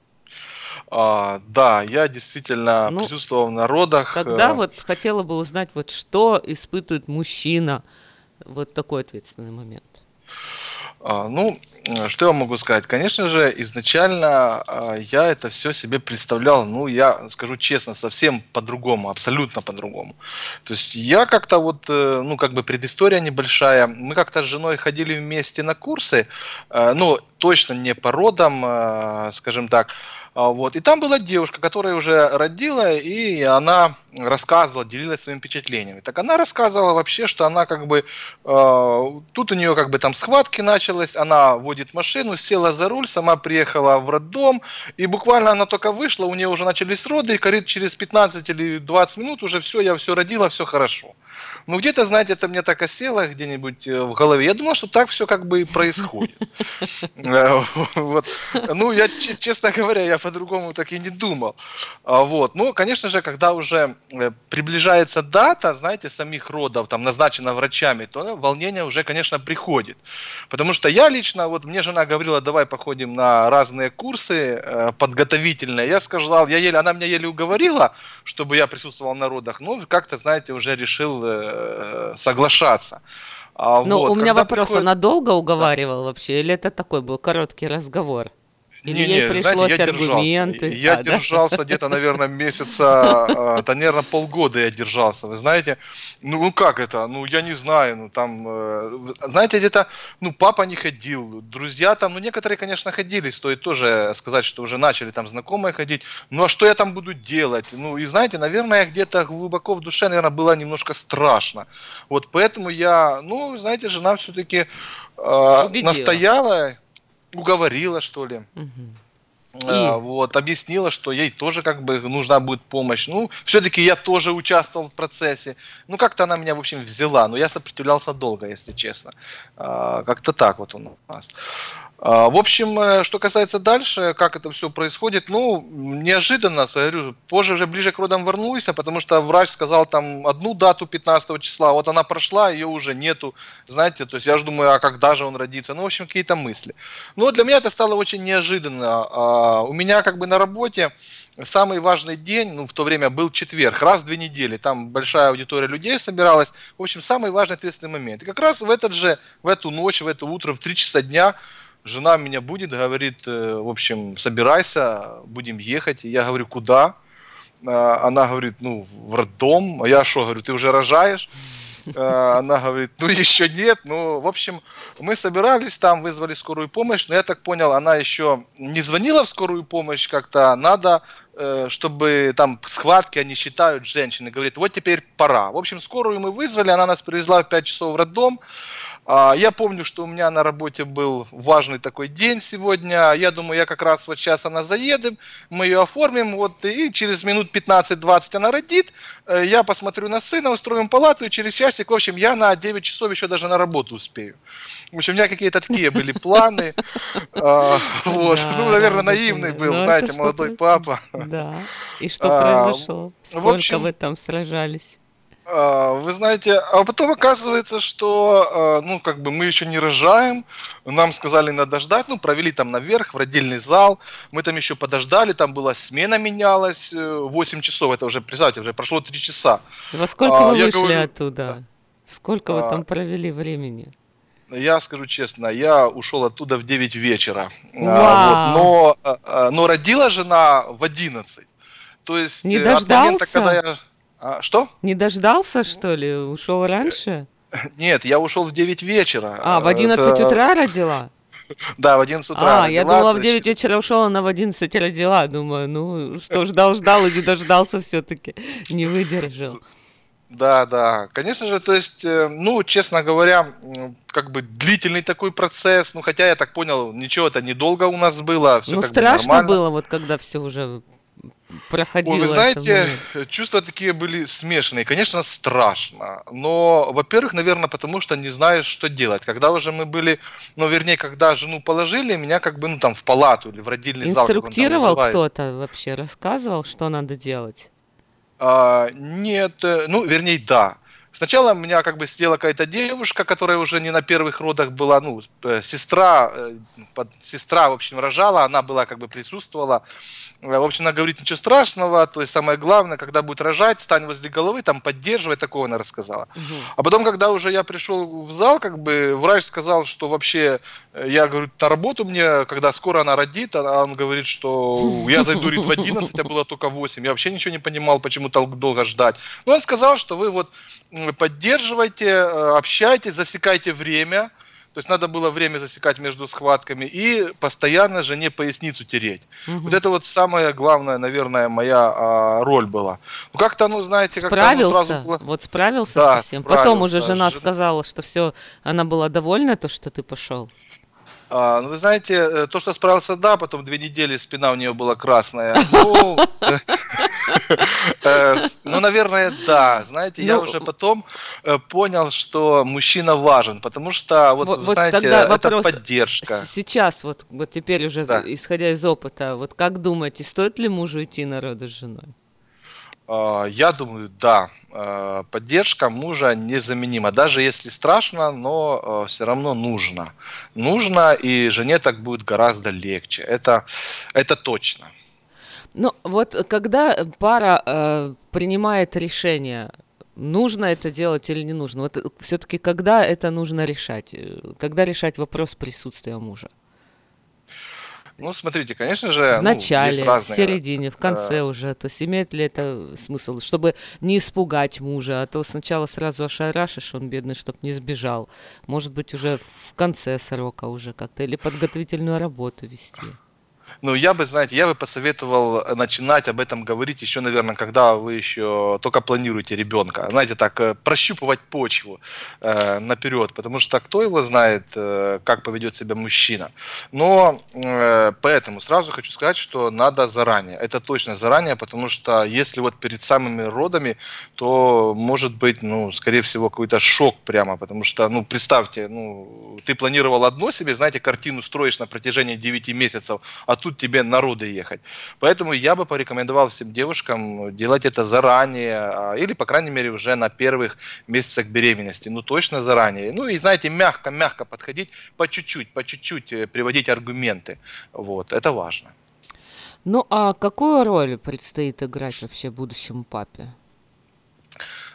А, да, я действительно Ну, присутствовал в народах. Тогда э, вот хотела бы узнать, вот что испытывает мужчина вот такой ответственный момент. А, Ну, что я могу сказать? Конечно же, изначально а, я это все себе представлял, ну, я скажу честно, совсем по-другому, абсолютно по-другому. То есть я как-то вот, э, ну, как бы предыстория небольшая, мы как-то с женой ходили вместе на курсы, ну, точно не по родам, э, скажем так, а, вот. И там была девушка, которая уже родила, и она рассказывала, делилась своими впечатлениями. Так она рассказывала вообще, что она как бы, э, тут у нее как бы там схватки началась, она водит машину, села за руль, сама приехала в роддом, и буквально она только вышла, у нее уже начались роды, и говорит, через 15 или 20 минут уже все, я все родила, все хорошо. Ну, где-то, знаете, это мне так осело где-нибудь э, в голове. Я думал, что так все как бы и происходит. Э, Вот. Ну, я, че- честно говоря, я по-другому так и не думал. А, Вот. Ну, конечно же, когда уже э, приближается дата, знаете, самих родов, там, назначена врачами, то волнение уже, конечно, приходит. Потому что я лично, вот мне жена говорила, давай походим на разные курсы подготовительные. Я сказал, я еле, она меня еле уговорила, чтобы я присутствовал на родах. Ну, как-то, знаете, уже решил соглашаться. А Ну, вот, у меня вопрос, приходит- она долго уговаривала вообще, или это такой был короткий разговор? Или Не, ей не, пришлось знаете, я аргументы? держался. Я А, да? держался где-то, наверное, месяца, а, да, наверное, полгода я держался. Вы знаете, ну, ну как это? Ну, я не знаю, ну там, э, знаете, где-то, ну, папа не ходил, друзья там, ну, некоторые, конечно, ходили, стоит тоже сказать, что уже начали там знакомые ходить. Ну, а что я там буду делать? Ну, и знаете, наверное, где-то глубоко в душе, наверное, было немножко страшно. Вот поэтому я, ну, знаете, жена все-таки Убедила. настояла, уговорила, что ли. И? А, вот, объяснила, что ей тоже как бы нужна будет помощь. Ну, все-таки я тоже участвовал в процессе. Ну, как-то она меня, в общем, взяла. Но я сопротивлялся долго, если честно. А, как-то так вот у нас. А, в общем, э, что касается дальше, как это все происходит, ну, неожиданно, я говорю, позже уже ближе к родам вернулся, потому что врач сказал там одну дату 15 числа, вот она прошла, ее уже нету, знаете, то есть я же думаю, а когда же он родится, ну, в общем, какие-то мысли. Но для меня это стало очень неожиданно. А, У меня как бы на работе самый важный день, ну, в то время был четверг, раз в две недели, там большая аудитория людей собиралась, в общем, самый важный ответственный момент. И как раз в этот же, в эту ночь, в это утро, в 3 часа дня жена меня будет, говорит, э, в общем, собирайся, будем ехать. Я говорю, куда? А, Она говорит, ну, в роддом. А я что, говорю, ты уже рожаешь? А, Она говорит, ну, еще нет. Ну, в общем, мы собирались там, вызвали скорую помощь, но я так понял, она еще не звонила в скорую помощь как-то, надо, э, чтобы там схватки они считают женщины. Говорит, вот теперь пора. В общем, скорую мы вызвали, она нас привезла в 5 часов в роддом. А, Я помню, что у меня на работе был важный такой день сегодня. Я думаю, я как раз вот сейчас она заедем, мы ее оформим, вот, и через минут 15-20 она родит. Э, Я посмотрю на сына, устроим палату, и через часик, в общем, я на 9 часов еще даже на работу успею. В общем, у меня какие-то такие были планы. А, Вот, ну, наверное, наивный был, Ну, знаете, молодой папа. Да. И что А, произошло? Сколько вы там сражались? А, Вы знаете, а потом оказывается, что, а, ну, как бы мы еще не рожаем, нам сказали надо ждать, ну, провели там наверх, в родильный зал, мы там еще подождали, там была смена менялась, э, 8 часов, это уже, представьте, уже прошло 3 часа. Во сколько А, вы вышли говорю, оттуда? Сколько вы А, там провели времени? Я скажу честно, я ушел оттуда в 9 вечера. А, вот, но, а, но родила жена в 11. То есть Не э, от момента, дождался? когда я... А, что? Не дождался, что ли? Ушел раньше? Нет, я ушел в 9 вечера. А, в 11 Это- утра родила? Да, в 11 утра А, я родила, думала, то в есть- 9 вечера ушел, она в 11 родила. Думаю, ну что, ждал, ждал и не дождался все-таки. Не выдержал. Да, да. Конечно же, то есть, э, ну, честно говоря, как бы длительный такой процесс. Ну, хотя я так понял, ничего это недолго у нас было, все ну, как бы страшно нормально. было, вот когда все уже проходило. Ой, вы это знаете, время. чувства такие были смешанные. Конечно, страшно. Но, во-первых, наверное, потому что не знаешь, что делать. Когда уже мы были, ну, вернее, когда жену положили, меня как бы, ну, там, в палату или в родильный зал. Инструктировал кто-то вообще, рассказывал, что надо делать? А, нет, э, ну, вернее, да. Сначала у меня как бы сидела какая-то девушка, которая уже не на первых родах была, ну, э, сестра, э, под- сестра, в общем, рожала, она была как бы присутствовала. Э, В общем, она говорит, ничего страшного, то есть самое главное, когда будет рожать, стань возле головы, там поддерживай, такого она рассказала. А потом, когда уже я пришел в зал, как бы врач сказал, что вообще, я говорю, на работу мне, когда скоро она родит, а он говорит, что я зайду говорит, в 11, а было только 8. Я вообще ничего не понимал, почему так долго ждать. Но он сказал, что вы вот поддерживайте, э, общайтесь, засекайте время. То есть надо было время засекать между схватками и постоянно жене поясницу тереть. Мгм. Вот это вот самая главная, наверное, моя а, роль была. Ну как-то, ну знаете, как-то оно Справился? сразу было... Вот справился Да, со всем? Потом уже справился. жена Жена- сказала, что все, она была довольна, то, что ты пошел. А, ну, вы знаете, э, то, что справился, да, потом две недели спина у нее была красная. Ну, э, ну, наверное, да. Знаете, я Ну, уже потом э, понял, что мужчина важен, потому что, вот, вы знаете, это поддержка. Сейчас, вот, теперь уже, исходя из опыта, вот как думаете, стоит ли мужу идти на роды с женой? А, Я думаю, да, э, поддержка мужа незаменима. Даже если страшно, но все равно нужно. Нужно, и жене так будет гораздо легче. Это, это точно. Ну, вот э, когда пара э, принимает решение, нужно это делать или не нужно, вот все-таки когда это нужно решать? Э, Когда решать вопрос присутствия мужа? Ну, смотрите, конечно же, В ну, начале, в разные... середине, в конце э, уже. То есть имеет ли это смысл, чтобы не испугать мужа, а то сначала сразу ошарашишь, он бедный, чтобы не сбежал. Может быть, уже в конце срока уже как-то, или подготовительную работу вести. Ну, я бы, знаете, я бы посоветовал начинать об этом говорить еще, наверное, когда вы еще только планируете ребенка. Знаете, так, э, прощупывать почву э, наперед, потому что кто его знает, э, как поведет себя мужчина. Но э, поэтому сразу хочу сказать, что надо заранее. Это точно заранее, потому что если вот перед самыми родами, то может быть, ну, скорее всего, какой-то шок прямо, потому что, ну, представьте, ну, ты планировал одно себе, знаете, картину строишь на протяжении 9 месяцев, а тут тебе на роды ехать. Поэтому я бы порекомендовал всем девушкам делать это заранее, а, или, по крайней мере, уже на первых месяцах беременности. Ну, точно заранее. Ну, и, знаете, мягко-мягко подходить, по чуть-чуть, по чуть-чуть э, приводить аргументы. Вот, это важно. Ну, а какую роль предстоит играть вообще будущему папе?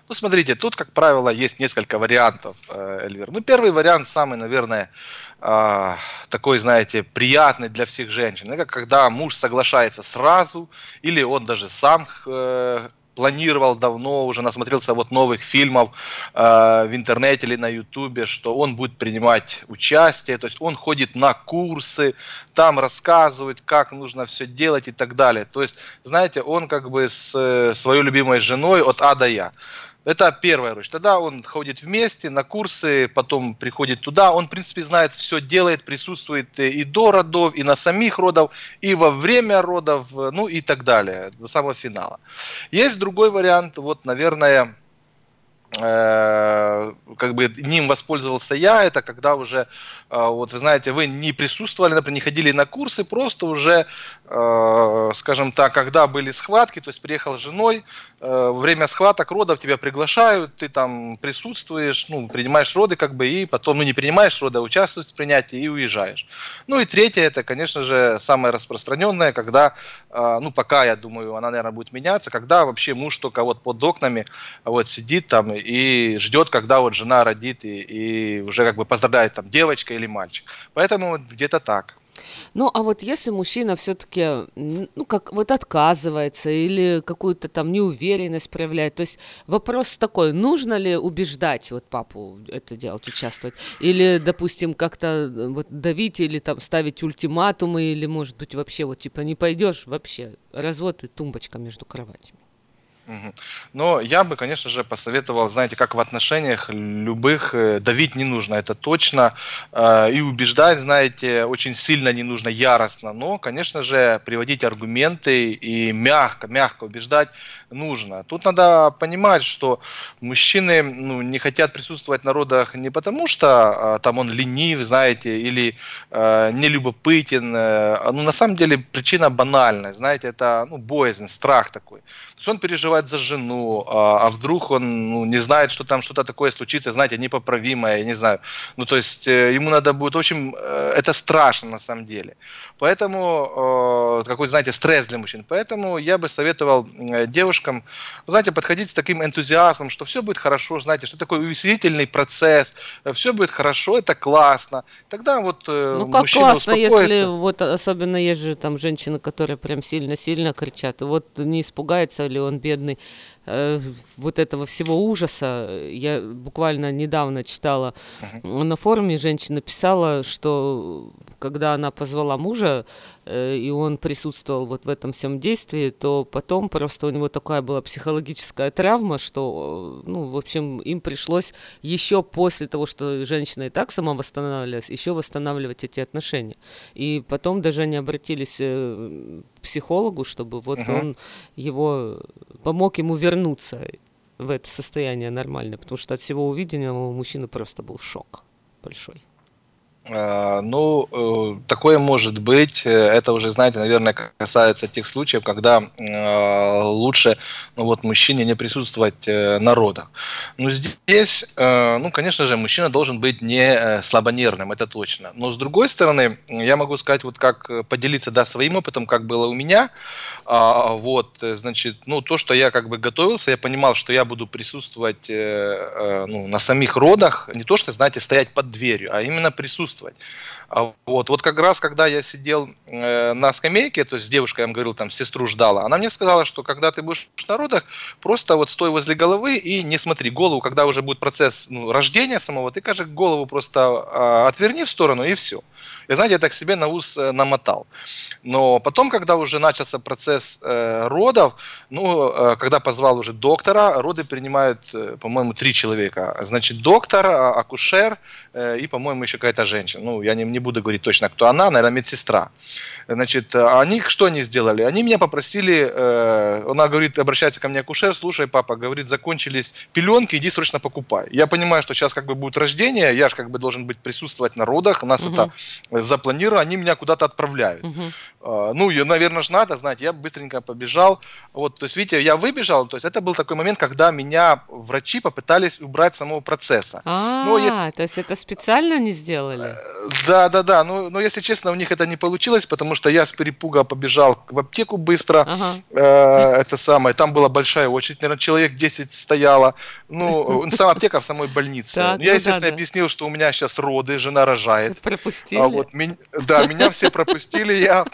Ну, смотрите, тут, как правило, есть несколько вариантов, э, Эльвир. Ну, первый вариант, самый, наверное, а, такой, знаете, приятный для всех женщин. Это когда муж соглашается сразу, или он даже сам э, планировал давно, уже насмотрелся вот новых фильмов э, в интернете или на ютубе, что он будет принимать участие, то есть он ходит на курсы, там рассказывает, как нужно все делать и так далее. То есть, знаете, он как бы с э, своей любимой женой от А до Я. Это первая роль. Тогда он ходит вместе на курсы, потом приходит туда. Он, в принципе, знает, все делает, присутствует и до родов, и на самих родов, и во время родов, ну и так далее, до самого финала. Есть другой вариант, вот, наверное, э, как бы ним воспользовался я, это когда уже, э, вот вы знаете, вы не присутствовали, например, не ходили на курсы, просто уже, э, скажем так, когда были схватки, то есть приехал с женой, э, время схваток, родов тебя приглашают, ты там присутствуешь, ну, принимаешь роды, как бы, и потом, ну, не принимаешь роды, а участвуешь в принятии и уезжаешь. Ну, и третье, это, конечно же, самое распространенное, когда, э, ну, пока, я думаю, она, наверное, будет меняться, когда вообще муж только вот под окнами вот сидит там и ждет, когда вот жена родит и, и уже как бы поздравляет там девочка или мальчик. Поэтому вот где-то так. Ну, а вот если мужчина все-таки, ну, как вот отказывается или какую-то там неуверенность проявляет, то есть вопрос такой, нужно ли убеждать вот папу это делать, участвовать, или, допустим, как-то э, вот давить или там ставить ультиматумы, или, может быть, вообще вот типа не пойдешь, вообще развод и тумбочка между кроватями. Но я бы, конечно же, посоветовал, знаете, как в отношениях любых, э, давить не нужно, это точно, э, и убеждать, знаете, очень сильно не нужно, яростно, но, конечно же, приводить аргументы и мягко, мягко убеждать нужно. Тут надо понимать, что мужчины ну, не хотят присутствовать на родах не потому, что а, там он ленив, знаете, или э, нелюбопытен, э, ну, на самом деле причина банальная, знаете, это ну, боязнь, страх такой. То есть он переживает за жену, а, а вдруг он ну, не знает, что там что-то такое случится, знаете, непоправимое, я не знаю. Ну, то есть э, ему надо будет, в общем, э, это страшно на самом деле. Поэтому, какой, знаете, стресс для мужчин. Поэтому я бы советовал девушкам, ну, знаете, подходить с таким энтузиазмом, что все будет хорошо, знаете, что такой увеселительный процесс, э, все будет хорошо, это классно. Тогда вот э, Ну как классно, если вот особенно есть же там женщины, которые прям сильно-сильно кричат. Вот не испугается ли он бедный э, вот этого всего ужаса. Я буквально недавно читала на форуме, женщина писала, что когда она позвала мужа, э, и он присутствовал вот в этом всем действии, то потом просто у него такая была психологическая травма, что, э, ну, в общем, им пришлось еще после того, что женщина и так сама восстанавливалась, еще восстанавливать эти отношения. И потом даже они обратились э, психологу, чтобы вот Мгм. он его помог ему вернуться в это состояние нормальное, потому что от всего увиденного у мужчины просто был шок большой. Э, Ну, э, такое может быть. Э, Это уже, знаете, наверное, касается тех случаев, когда лучше, ну вот, мужчине не присутствовать на родах. Но здесь, ну, конечно же, мужчина должен быть не слабонервным, это точно. Но с другой стороны, я могу сказать, вот как поделиться, да, своим опытом, как было у меня. А, Вот, значит, ну, то, что я как бы готовился, я понимал, что я буду присутствовать ну, на самих родах, не то, что, знаете, стоять под дверью, а именно присутствовать. Присутствовать. А вот, вот как раз, когда я сидел э, на скамейке, то есть с девушкой, я вам говорил, там, сестру ждала, она мне сказала, что когда ты будешь на родах, просто вот стой возле головы и не смотри голову, когда уже будет процесс ну, рождения самого, ты, кажется, голову просто э, отверни в сторону и все. И знаете, я так себе на ус э, намотал. Но потом, когда уже начался процесс э, родов, ну, э, когда позвал уже доктора, роды принимают, э, по-моему, три человека. Значит, доктор, а- акушер э, и, по-моему, еще какая-то женщина. Ну, я не, не буду говорить точно, кто она, наверное, медсестра. Значит, э, они что они сделали? Они меня попросили, э, она говорит, обращается ко мне акушер, слушай, папа, говорит, закончились пеленки, иди срочно покупай. Я понимаю, что сейчас как бы будет рождение, я же как бы должен быть присутствовать на родах, у нас Мгм. это запланировано, они меня куда-то отправляют. А, Ну, я, наверное, ж надо, знаете, я быстренько побежал. Вот, то есть, видите, я выбежал, то есть это был такой момент, когда меня врачи попытались убрать самого процесса. А, Ну, если- то есть это специально не сделали? Да, да, да. Ну, но если честно, у них это не получилось, потому что я с перепуга побежал в аптеку быстро. Э, это самое. Там была большая очередь, наверное, человек 10 стояло. Ну, сама аптека в самой больнице. Так, Ну, я, ну естественно, да, объяснил, что у меня сейчас роды, жена рожает. Пропустили? А вот мен- да, меня все пропустили, я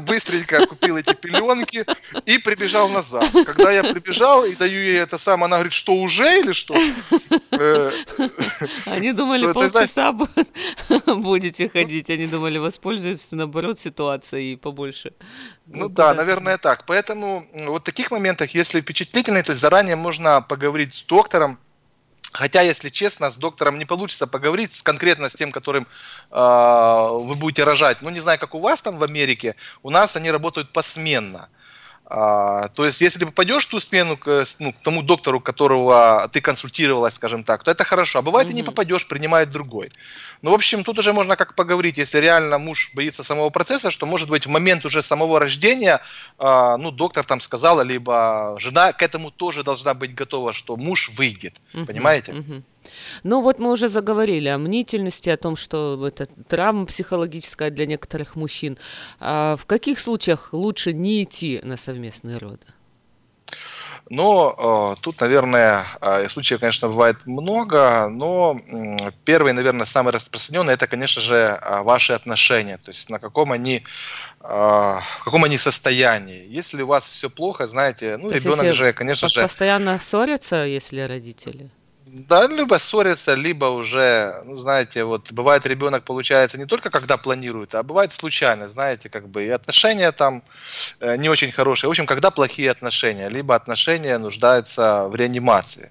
быстренько купил эти пеленки и прибежал назад. Когда я прибежал и даю ей это самое, она говорит, что уже или что? Э, Они думали, полчаса бу- будете ходить. Они думали, воспользуются, наоборот, ситуацией побольше. Ну да, наверное, так. Поэтому вот в таких моментах, если впечатлительный, то есть заранее можно поговорить с доктором. Хотя, если честно, с доктором не получится поговорить с, конкретно с тем, которым э, вы будете рожать. Ну, не знаю, как у вас там в Америке, у нас они работают посменно. А, то есть, если ты попадешь в ту смену к, ну, к тому доктору, которого ты консультировалась, скажем так, то это хорошо. А бывает, и не попадешь, принимает другой. Ну, в общем, тут уже можно как поговорить, если реально муж боится самого процесса, что, может быть, в момент уже самого рождения, а, ну, доктор там сказала, либо жена к этому тоже должна быть готова, что муж выйдет. Мгм, Понимаете? мгм. Ну вот мы уже заговорили о мнительности, о том, что это травма психологическая для некоторых мужчин. А в каких случаях лучше не идти на совместные роды? Но э, тут, наверное, э, случаев, конечно, бывает много, но м, первый, наверное, самый распространенный, это, конечно же, э, ваши отношения, то есть на каком они, э, в каком они состоянии. Если у вас все плохо, знаете, ну, То ребенок же, конечно же, Постоянно ссорятся, если родители? Да, либо ссорятся, либо уже, ну, знаете, вот бывает ребенок получается не только когда планирует, а бывает случайно, знаете, как бы и отношения там э, не очень хорошие. В общем, когда плохие отношения, либо отношения нуждаются в реанимации.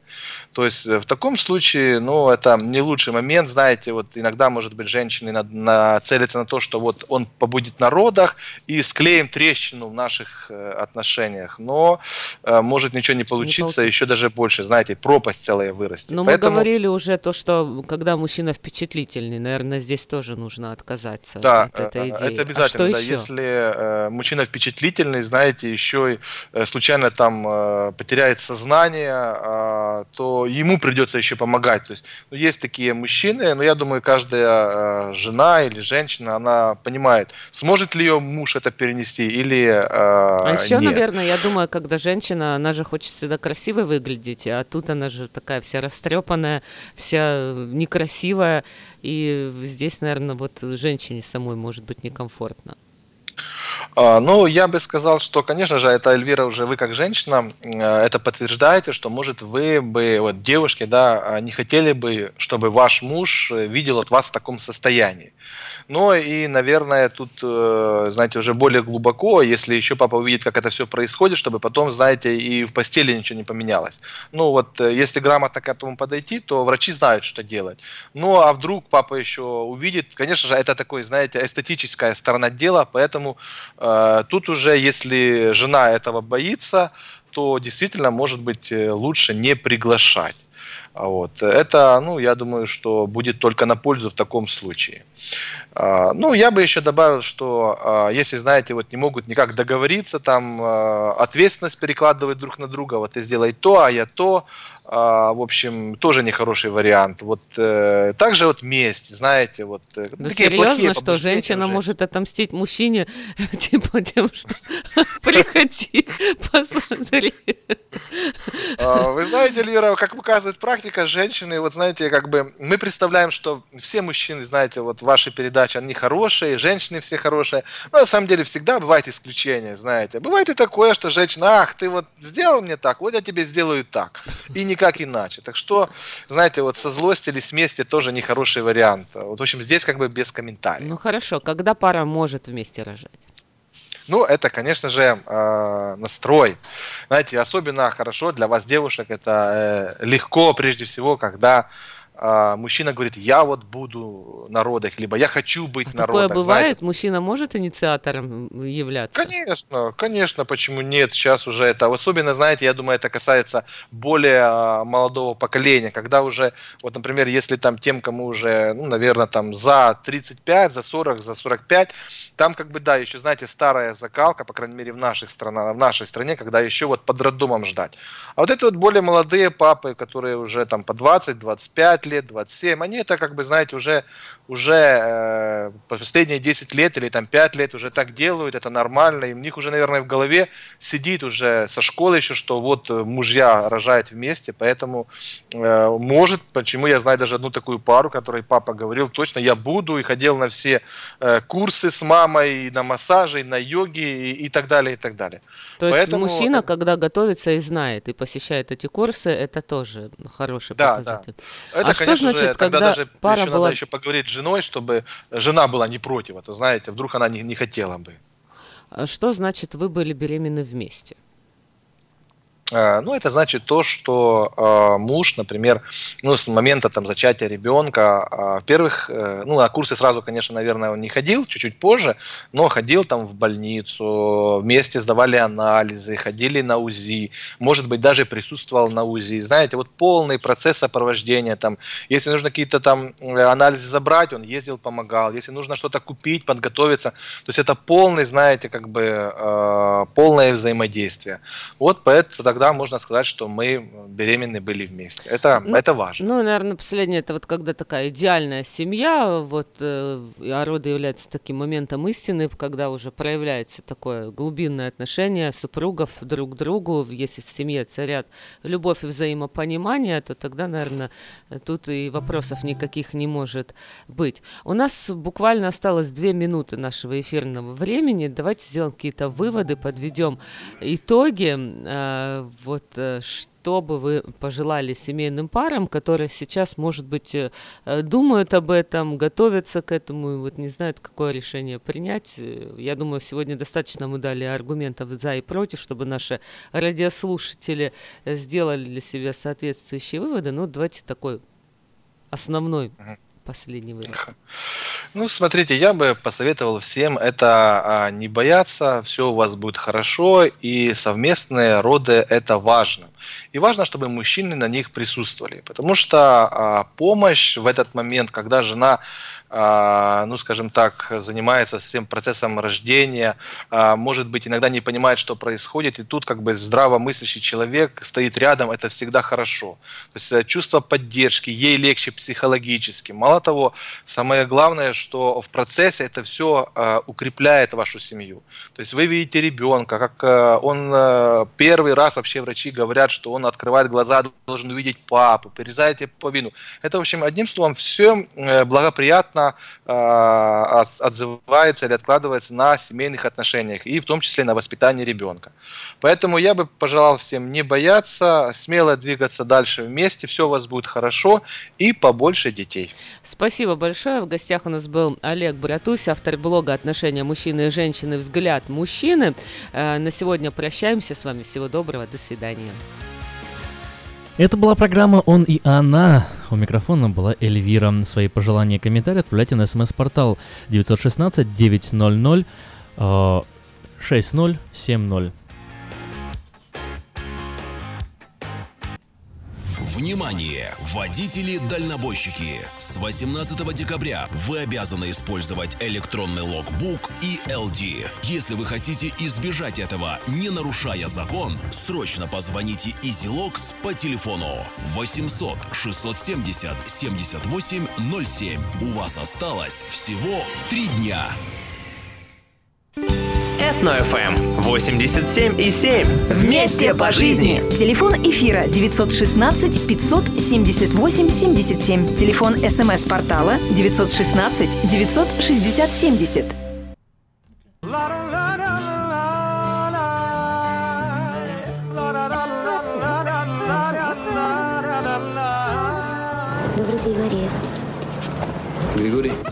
То есть э, в таком случае, ну, это не лучший момент, знаете, вот иногда, может быть, женщины на- нацелятся на то, что вот он побудет на родах и склеим трещину в наших э, отношениях, но э, может ничего не получиться, получится. еще даже больше, знаете, пропасть целая вырасти. Но Поэтому- мы говорили уже то, что когда мужчина впечатлительный, наверное, здесь тоже нужно отказаться Да, от этой э, идеи. это А обязательно. что да. еще? Если э, мужчина впечатлительный, знаете, еще и э, случайно там э, потеряет сознание, а, то ему придется еще помогать. То есть ну, есть такие мужчины, но я думаю, каждая э, жена или женщина, она понимает, сможет ли ее муж это перенести или э, А еще, нет. наверное, я думаю, когда женщина, она же хочет всегда красивой выглядеть, а тут она же такая вся растрепанная, вся некрасивая, и здесь, наверное, вот женщине самой может быть некомфортно. А, Ну, я бы сказал, что, конечно же, это, Эльвира, уже вы как женщина э, это подтверждаете, что, может, вы бы, вот девушки, да, а, не хотели бы, чтобы ваш муж э, видел от вас в таком состоянии. Но и, наверное, тут, э, знаете, уже более глубоко, если еще папа увидит, как это все происходит, чтобы потом, знаете, и в постели ничего не поменялось. Ну, вот, если грамотно к этому подойти, то врачи знают, что делать. Ну, а вдруг папа еще увидит, конечно же, это такой, знаете, эстетическая сторона дела, поэтому тут уже, если жена этого боится, то действительно, может быть, э, лучше не приглашать. А Вот. Это, ну, я думаю, что будет только на пользу в таком случае. А, Ну, я бы еще добавил, что а, если, знаете, вот не могут никак договориться, там ответственность перекладывать друг на друга, вот ты сделай то, а я то, в общем, тоже нехороший вариант. Вот э, также вот месть, знаете, вот э, Ну, такие серьезно, плохие что женщина уже. может отомстить мужчине, типа тем, что приходи, посмотри. Вы знаете, Эльвира, как показывает практика, женщины, вот знаете, как бы мы представляем, что все мужчины, знаете, вот ваши передачи, они хорошие, женщины все хорошие. Но на самом деле всегда бывает исключение, знаете. Бывает и такое, что женщина, ах, ты вот сделал мне так, вот я тебе сделаю так. И никак иначе. Так что, знаете, вот со злости или с мести тоже нехороший вариант. Вот, в общем, здесь как бы без комментариев. Ну хорошо, когда пара может вместе рожать? Ну, это, конечно же, э, настрой. Знаете, особенно хорошо для вас, девушек, это э, легко, прежде всего, когда мужчина говорит, я вот буду на родах, либо я хочу быть на Такое родах. бывает? знаете. Мужчина может инициатором являться? Конечно, конечно, почему нет? Сейчас уже это, особенно, знаете, я думаю, это касается более а, молодого поколения, когда уже, вот, например, если там тем, кому уже, ну, наверное, там за 35, за 40, за 45, там как бы, да, еще, знаете, старая закалка, по крайней мере, в, наших странах, в нашей стране, когда еще вот под роддомом ждать. А вот это вот более молодые папы, которые уже там по 20, 25 лет, 27, они это как бы, знаете, уже, уже э, последние 10 лет или там 5 лет уже так делают, это нормально, и у них уже, наверное, в голове сидит уже со школы еще, что вот э, мужья рожают вместе, поэтому э, может, почему я знаю даже одну такую пару, которой папа говорил, точно я буду, и ходил на все э, курсы с мамой, и на массажи, и на йоги, и, и так далее, и так далее. То есть Поэтому- мужчина, когда готовится и знает, и посещает эти курсы, это тоже хороший Да, показатель. да. Это, а что конечно значит, же, тогда когда даже пара еще была... надо еще поговорить с женой, чтобы жена была не против, это знаете, вдруг она не, не хотела бы. А Что значит, вы были беременны вместе? Э, Ну, это значит то, что э, муж, например, ну, с момента там зачатия ребенка, э, во-первых, э, ну, на курсы сразу, конечно, наверное, он не ходил, чуть-чуть позже, но ходил там в больницу, вместе сдавали анализы, ходили на УЗИ, может быть, даже присутствовал на УЗИ. Знаете, вот полный процесс сопровождения, там, если нужно какие-то там э, анализы забрать, он ездил, помогал, если нужно что-то купить, подготовиться, то есть это полный, знаете, как бы э, полное взаимодействие. Вот поэтому тогда можно сказать, что мы беременны были вместе. Это, Ну, это важно. Ну, наверное, последнее, это вот когда такая идеальная семья, вот, э, а роды являются таким моментом истины, когда уже проявляется такое глубинное отношение супругов друг к другу, если в семье царят любовь и взаимопонимание, то тогда, наверное, тут и вопросов никаких не может быть. У нас буквально осталось две минуты нашего эфирного времени. Давайте сделаем какие-то выводы, подведем итоги. Э, Вот э, что бы вы пожелали семейным парам, которые сейчас, может быть, э, э, думают об этом, готовятся к этому, и вот не знают, какое решение принять. Я думаю, сегодня достаточно мы дали аргументов за и против, чтобы наши радиослушатели сделали для себя соответствующие выводы. Ну, давайте такой основной последний вывод. Ну, смотрите, я бы посоветовал всем это а, не бояться, все у вас будет хорошо, и совместные роды это важно. И важно, чтобы мужчины на них присутствовали, потому что а, помощь в этот момент, когда жена, ну, скажем так, занимается всем процессом рождения, а, может быть, иногда не понимает, что происходит, и тут как бы здравомыслящий человек стоит рядом, это всегда хорошо. То есть э, чувство поддержки, ей легче психологически. Мало того, самое главное, что в процессе это все укрепляет вашу семью. То есть вы видите ребенка, как э, он э, первый раз вообще врачи говорят, что он открывает глаза, должен увидеть папу, перерезаете повину. Это, в общем, одним словом, все благоприятно э, от- отзывается или откладывается на семейных отношениях и в том числе на воспитании ребенка. Поэтому я бы пожелал всем не бояться, смело двигаться дальше вместе, все у вас будет хорошо и побольше детей. Спасибо большое. В гостях у нас был Олег Братусь, автор блога «Отношения мужчины и женщины. Взгляд мужчины». Э, На сегодня прощаемся с вами. Всего доброго. До свидания. Это была программа «Он и она». У микрофона была Эльвира. Свои пожелания и комментарии отправляйте на смс-портал 916-900 Внимание! Водители-дальнобойщики! С 18 декабря вы обязаны использовать электронный логбук и LD. Если вы хотите избежать этого, не нарушая закон, срочно позвоните EasyLogs по телефону 800 670 78 07. У вас осталось всего три дня. Этно-ФМ 87 и 7. Вместе по жизни. Телефон эфира 916 578 77. Телефон смс-портала 916 960 70. Добрый Григорий. Григорий.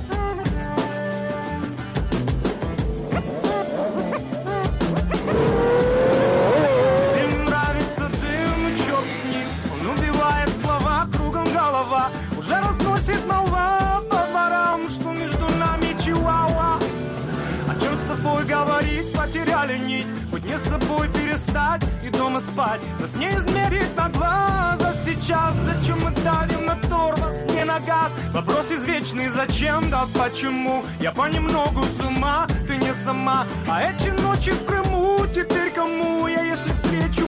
И дома спать. Нас не измерить на глаз, а сейчас Зачем мы давим на тормоз, не на газ? Вопрос извечный, зачем, да почему? Я понемногу с ума, ты не сама. А эти ночи в Крыму теперь кому Я если встречу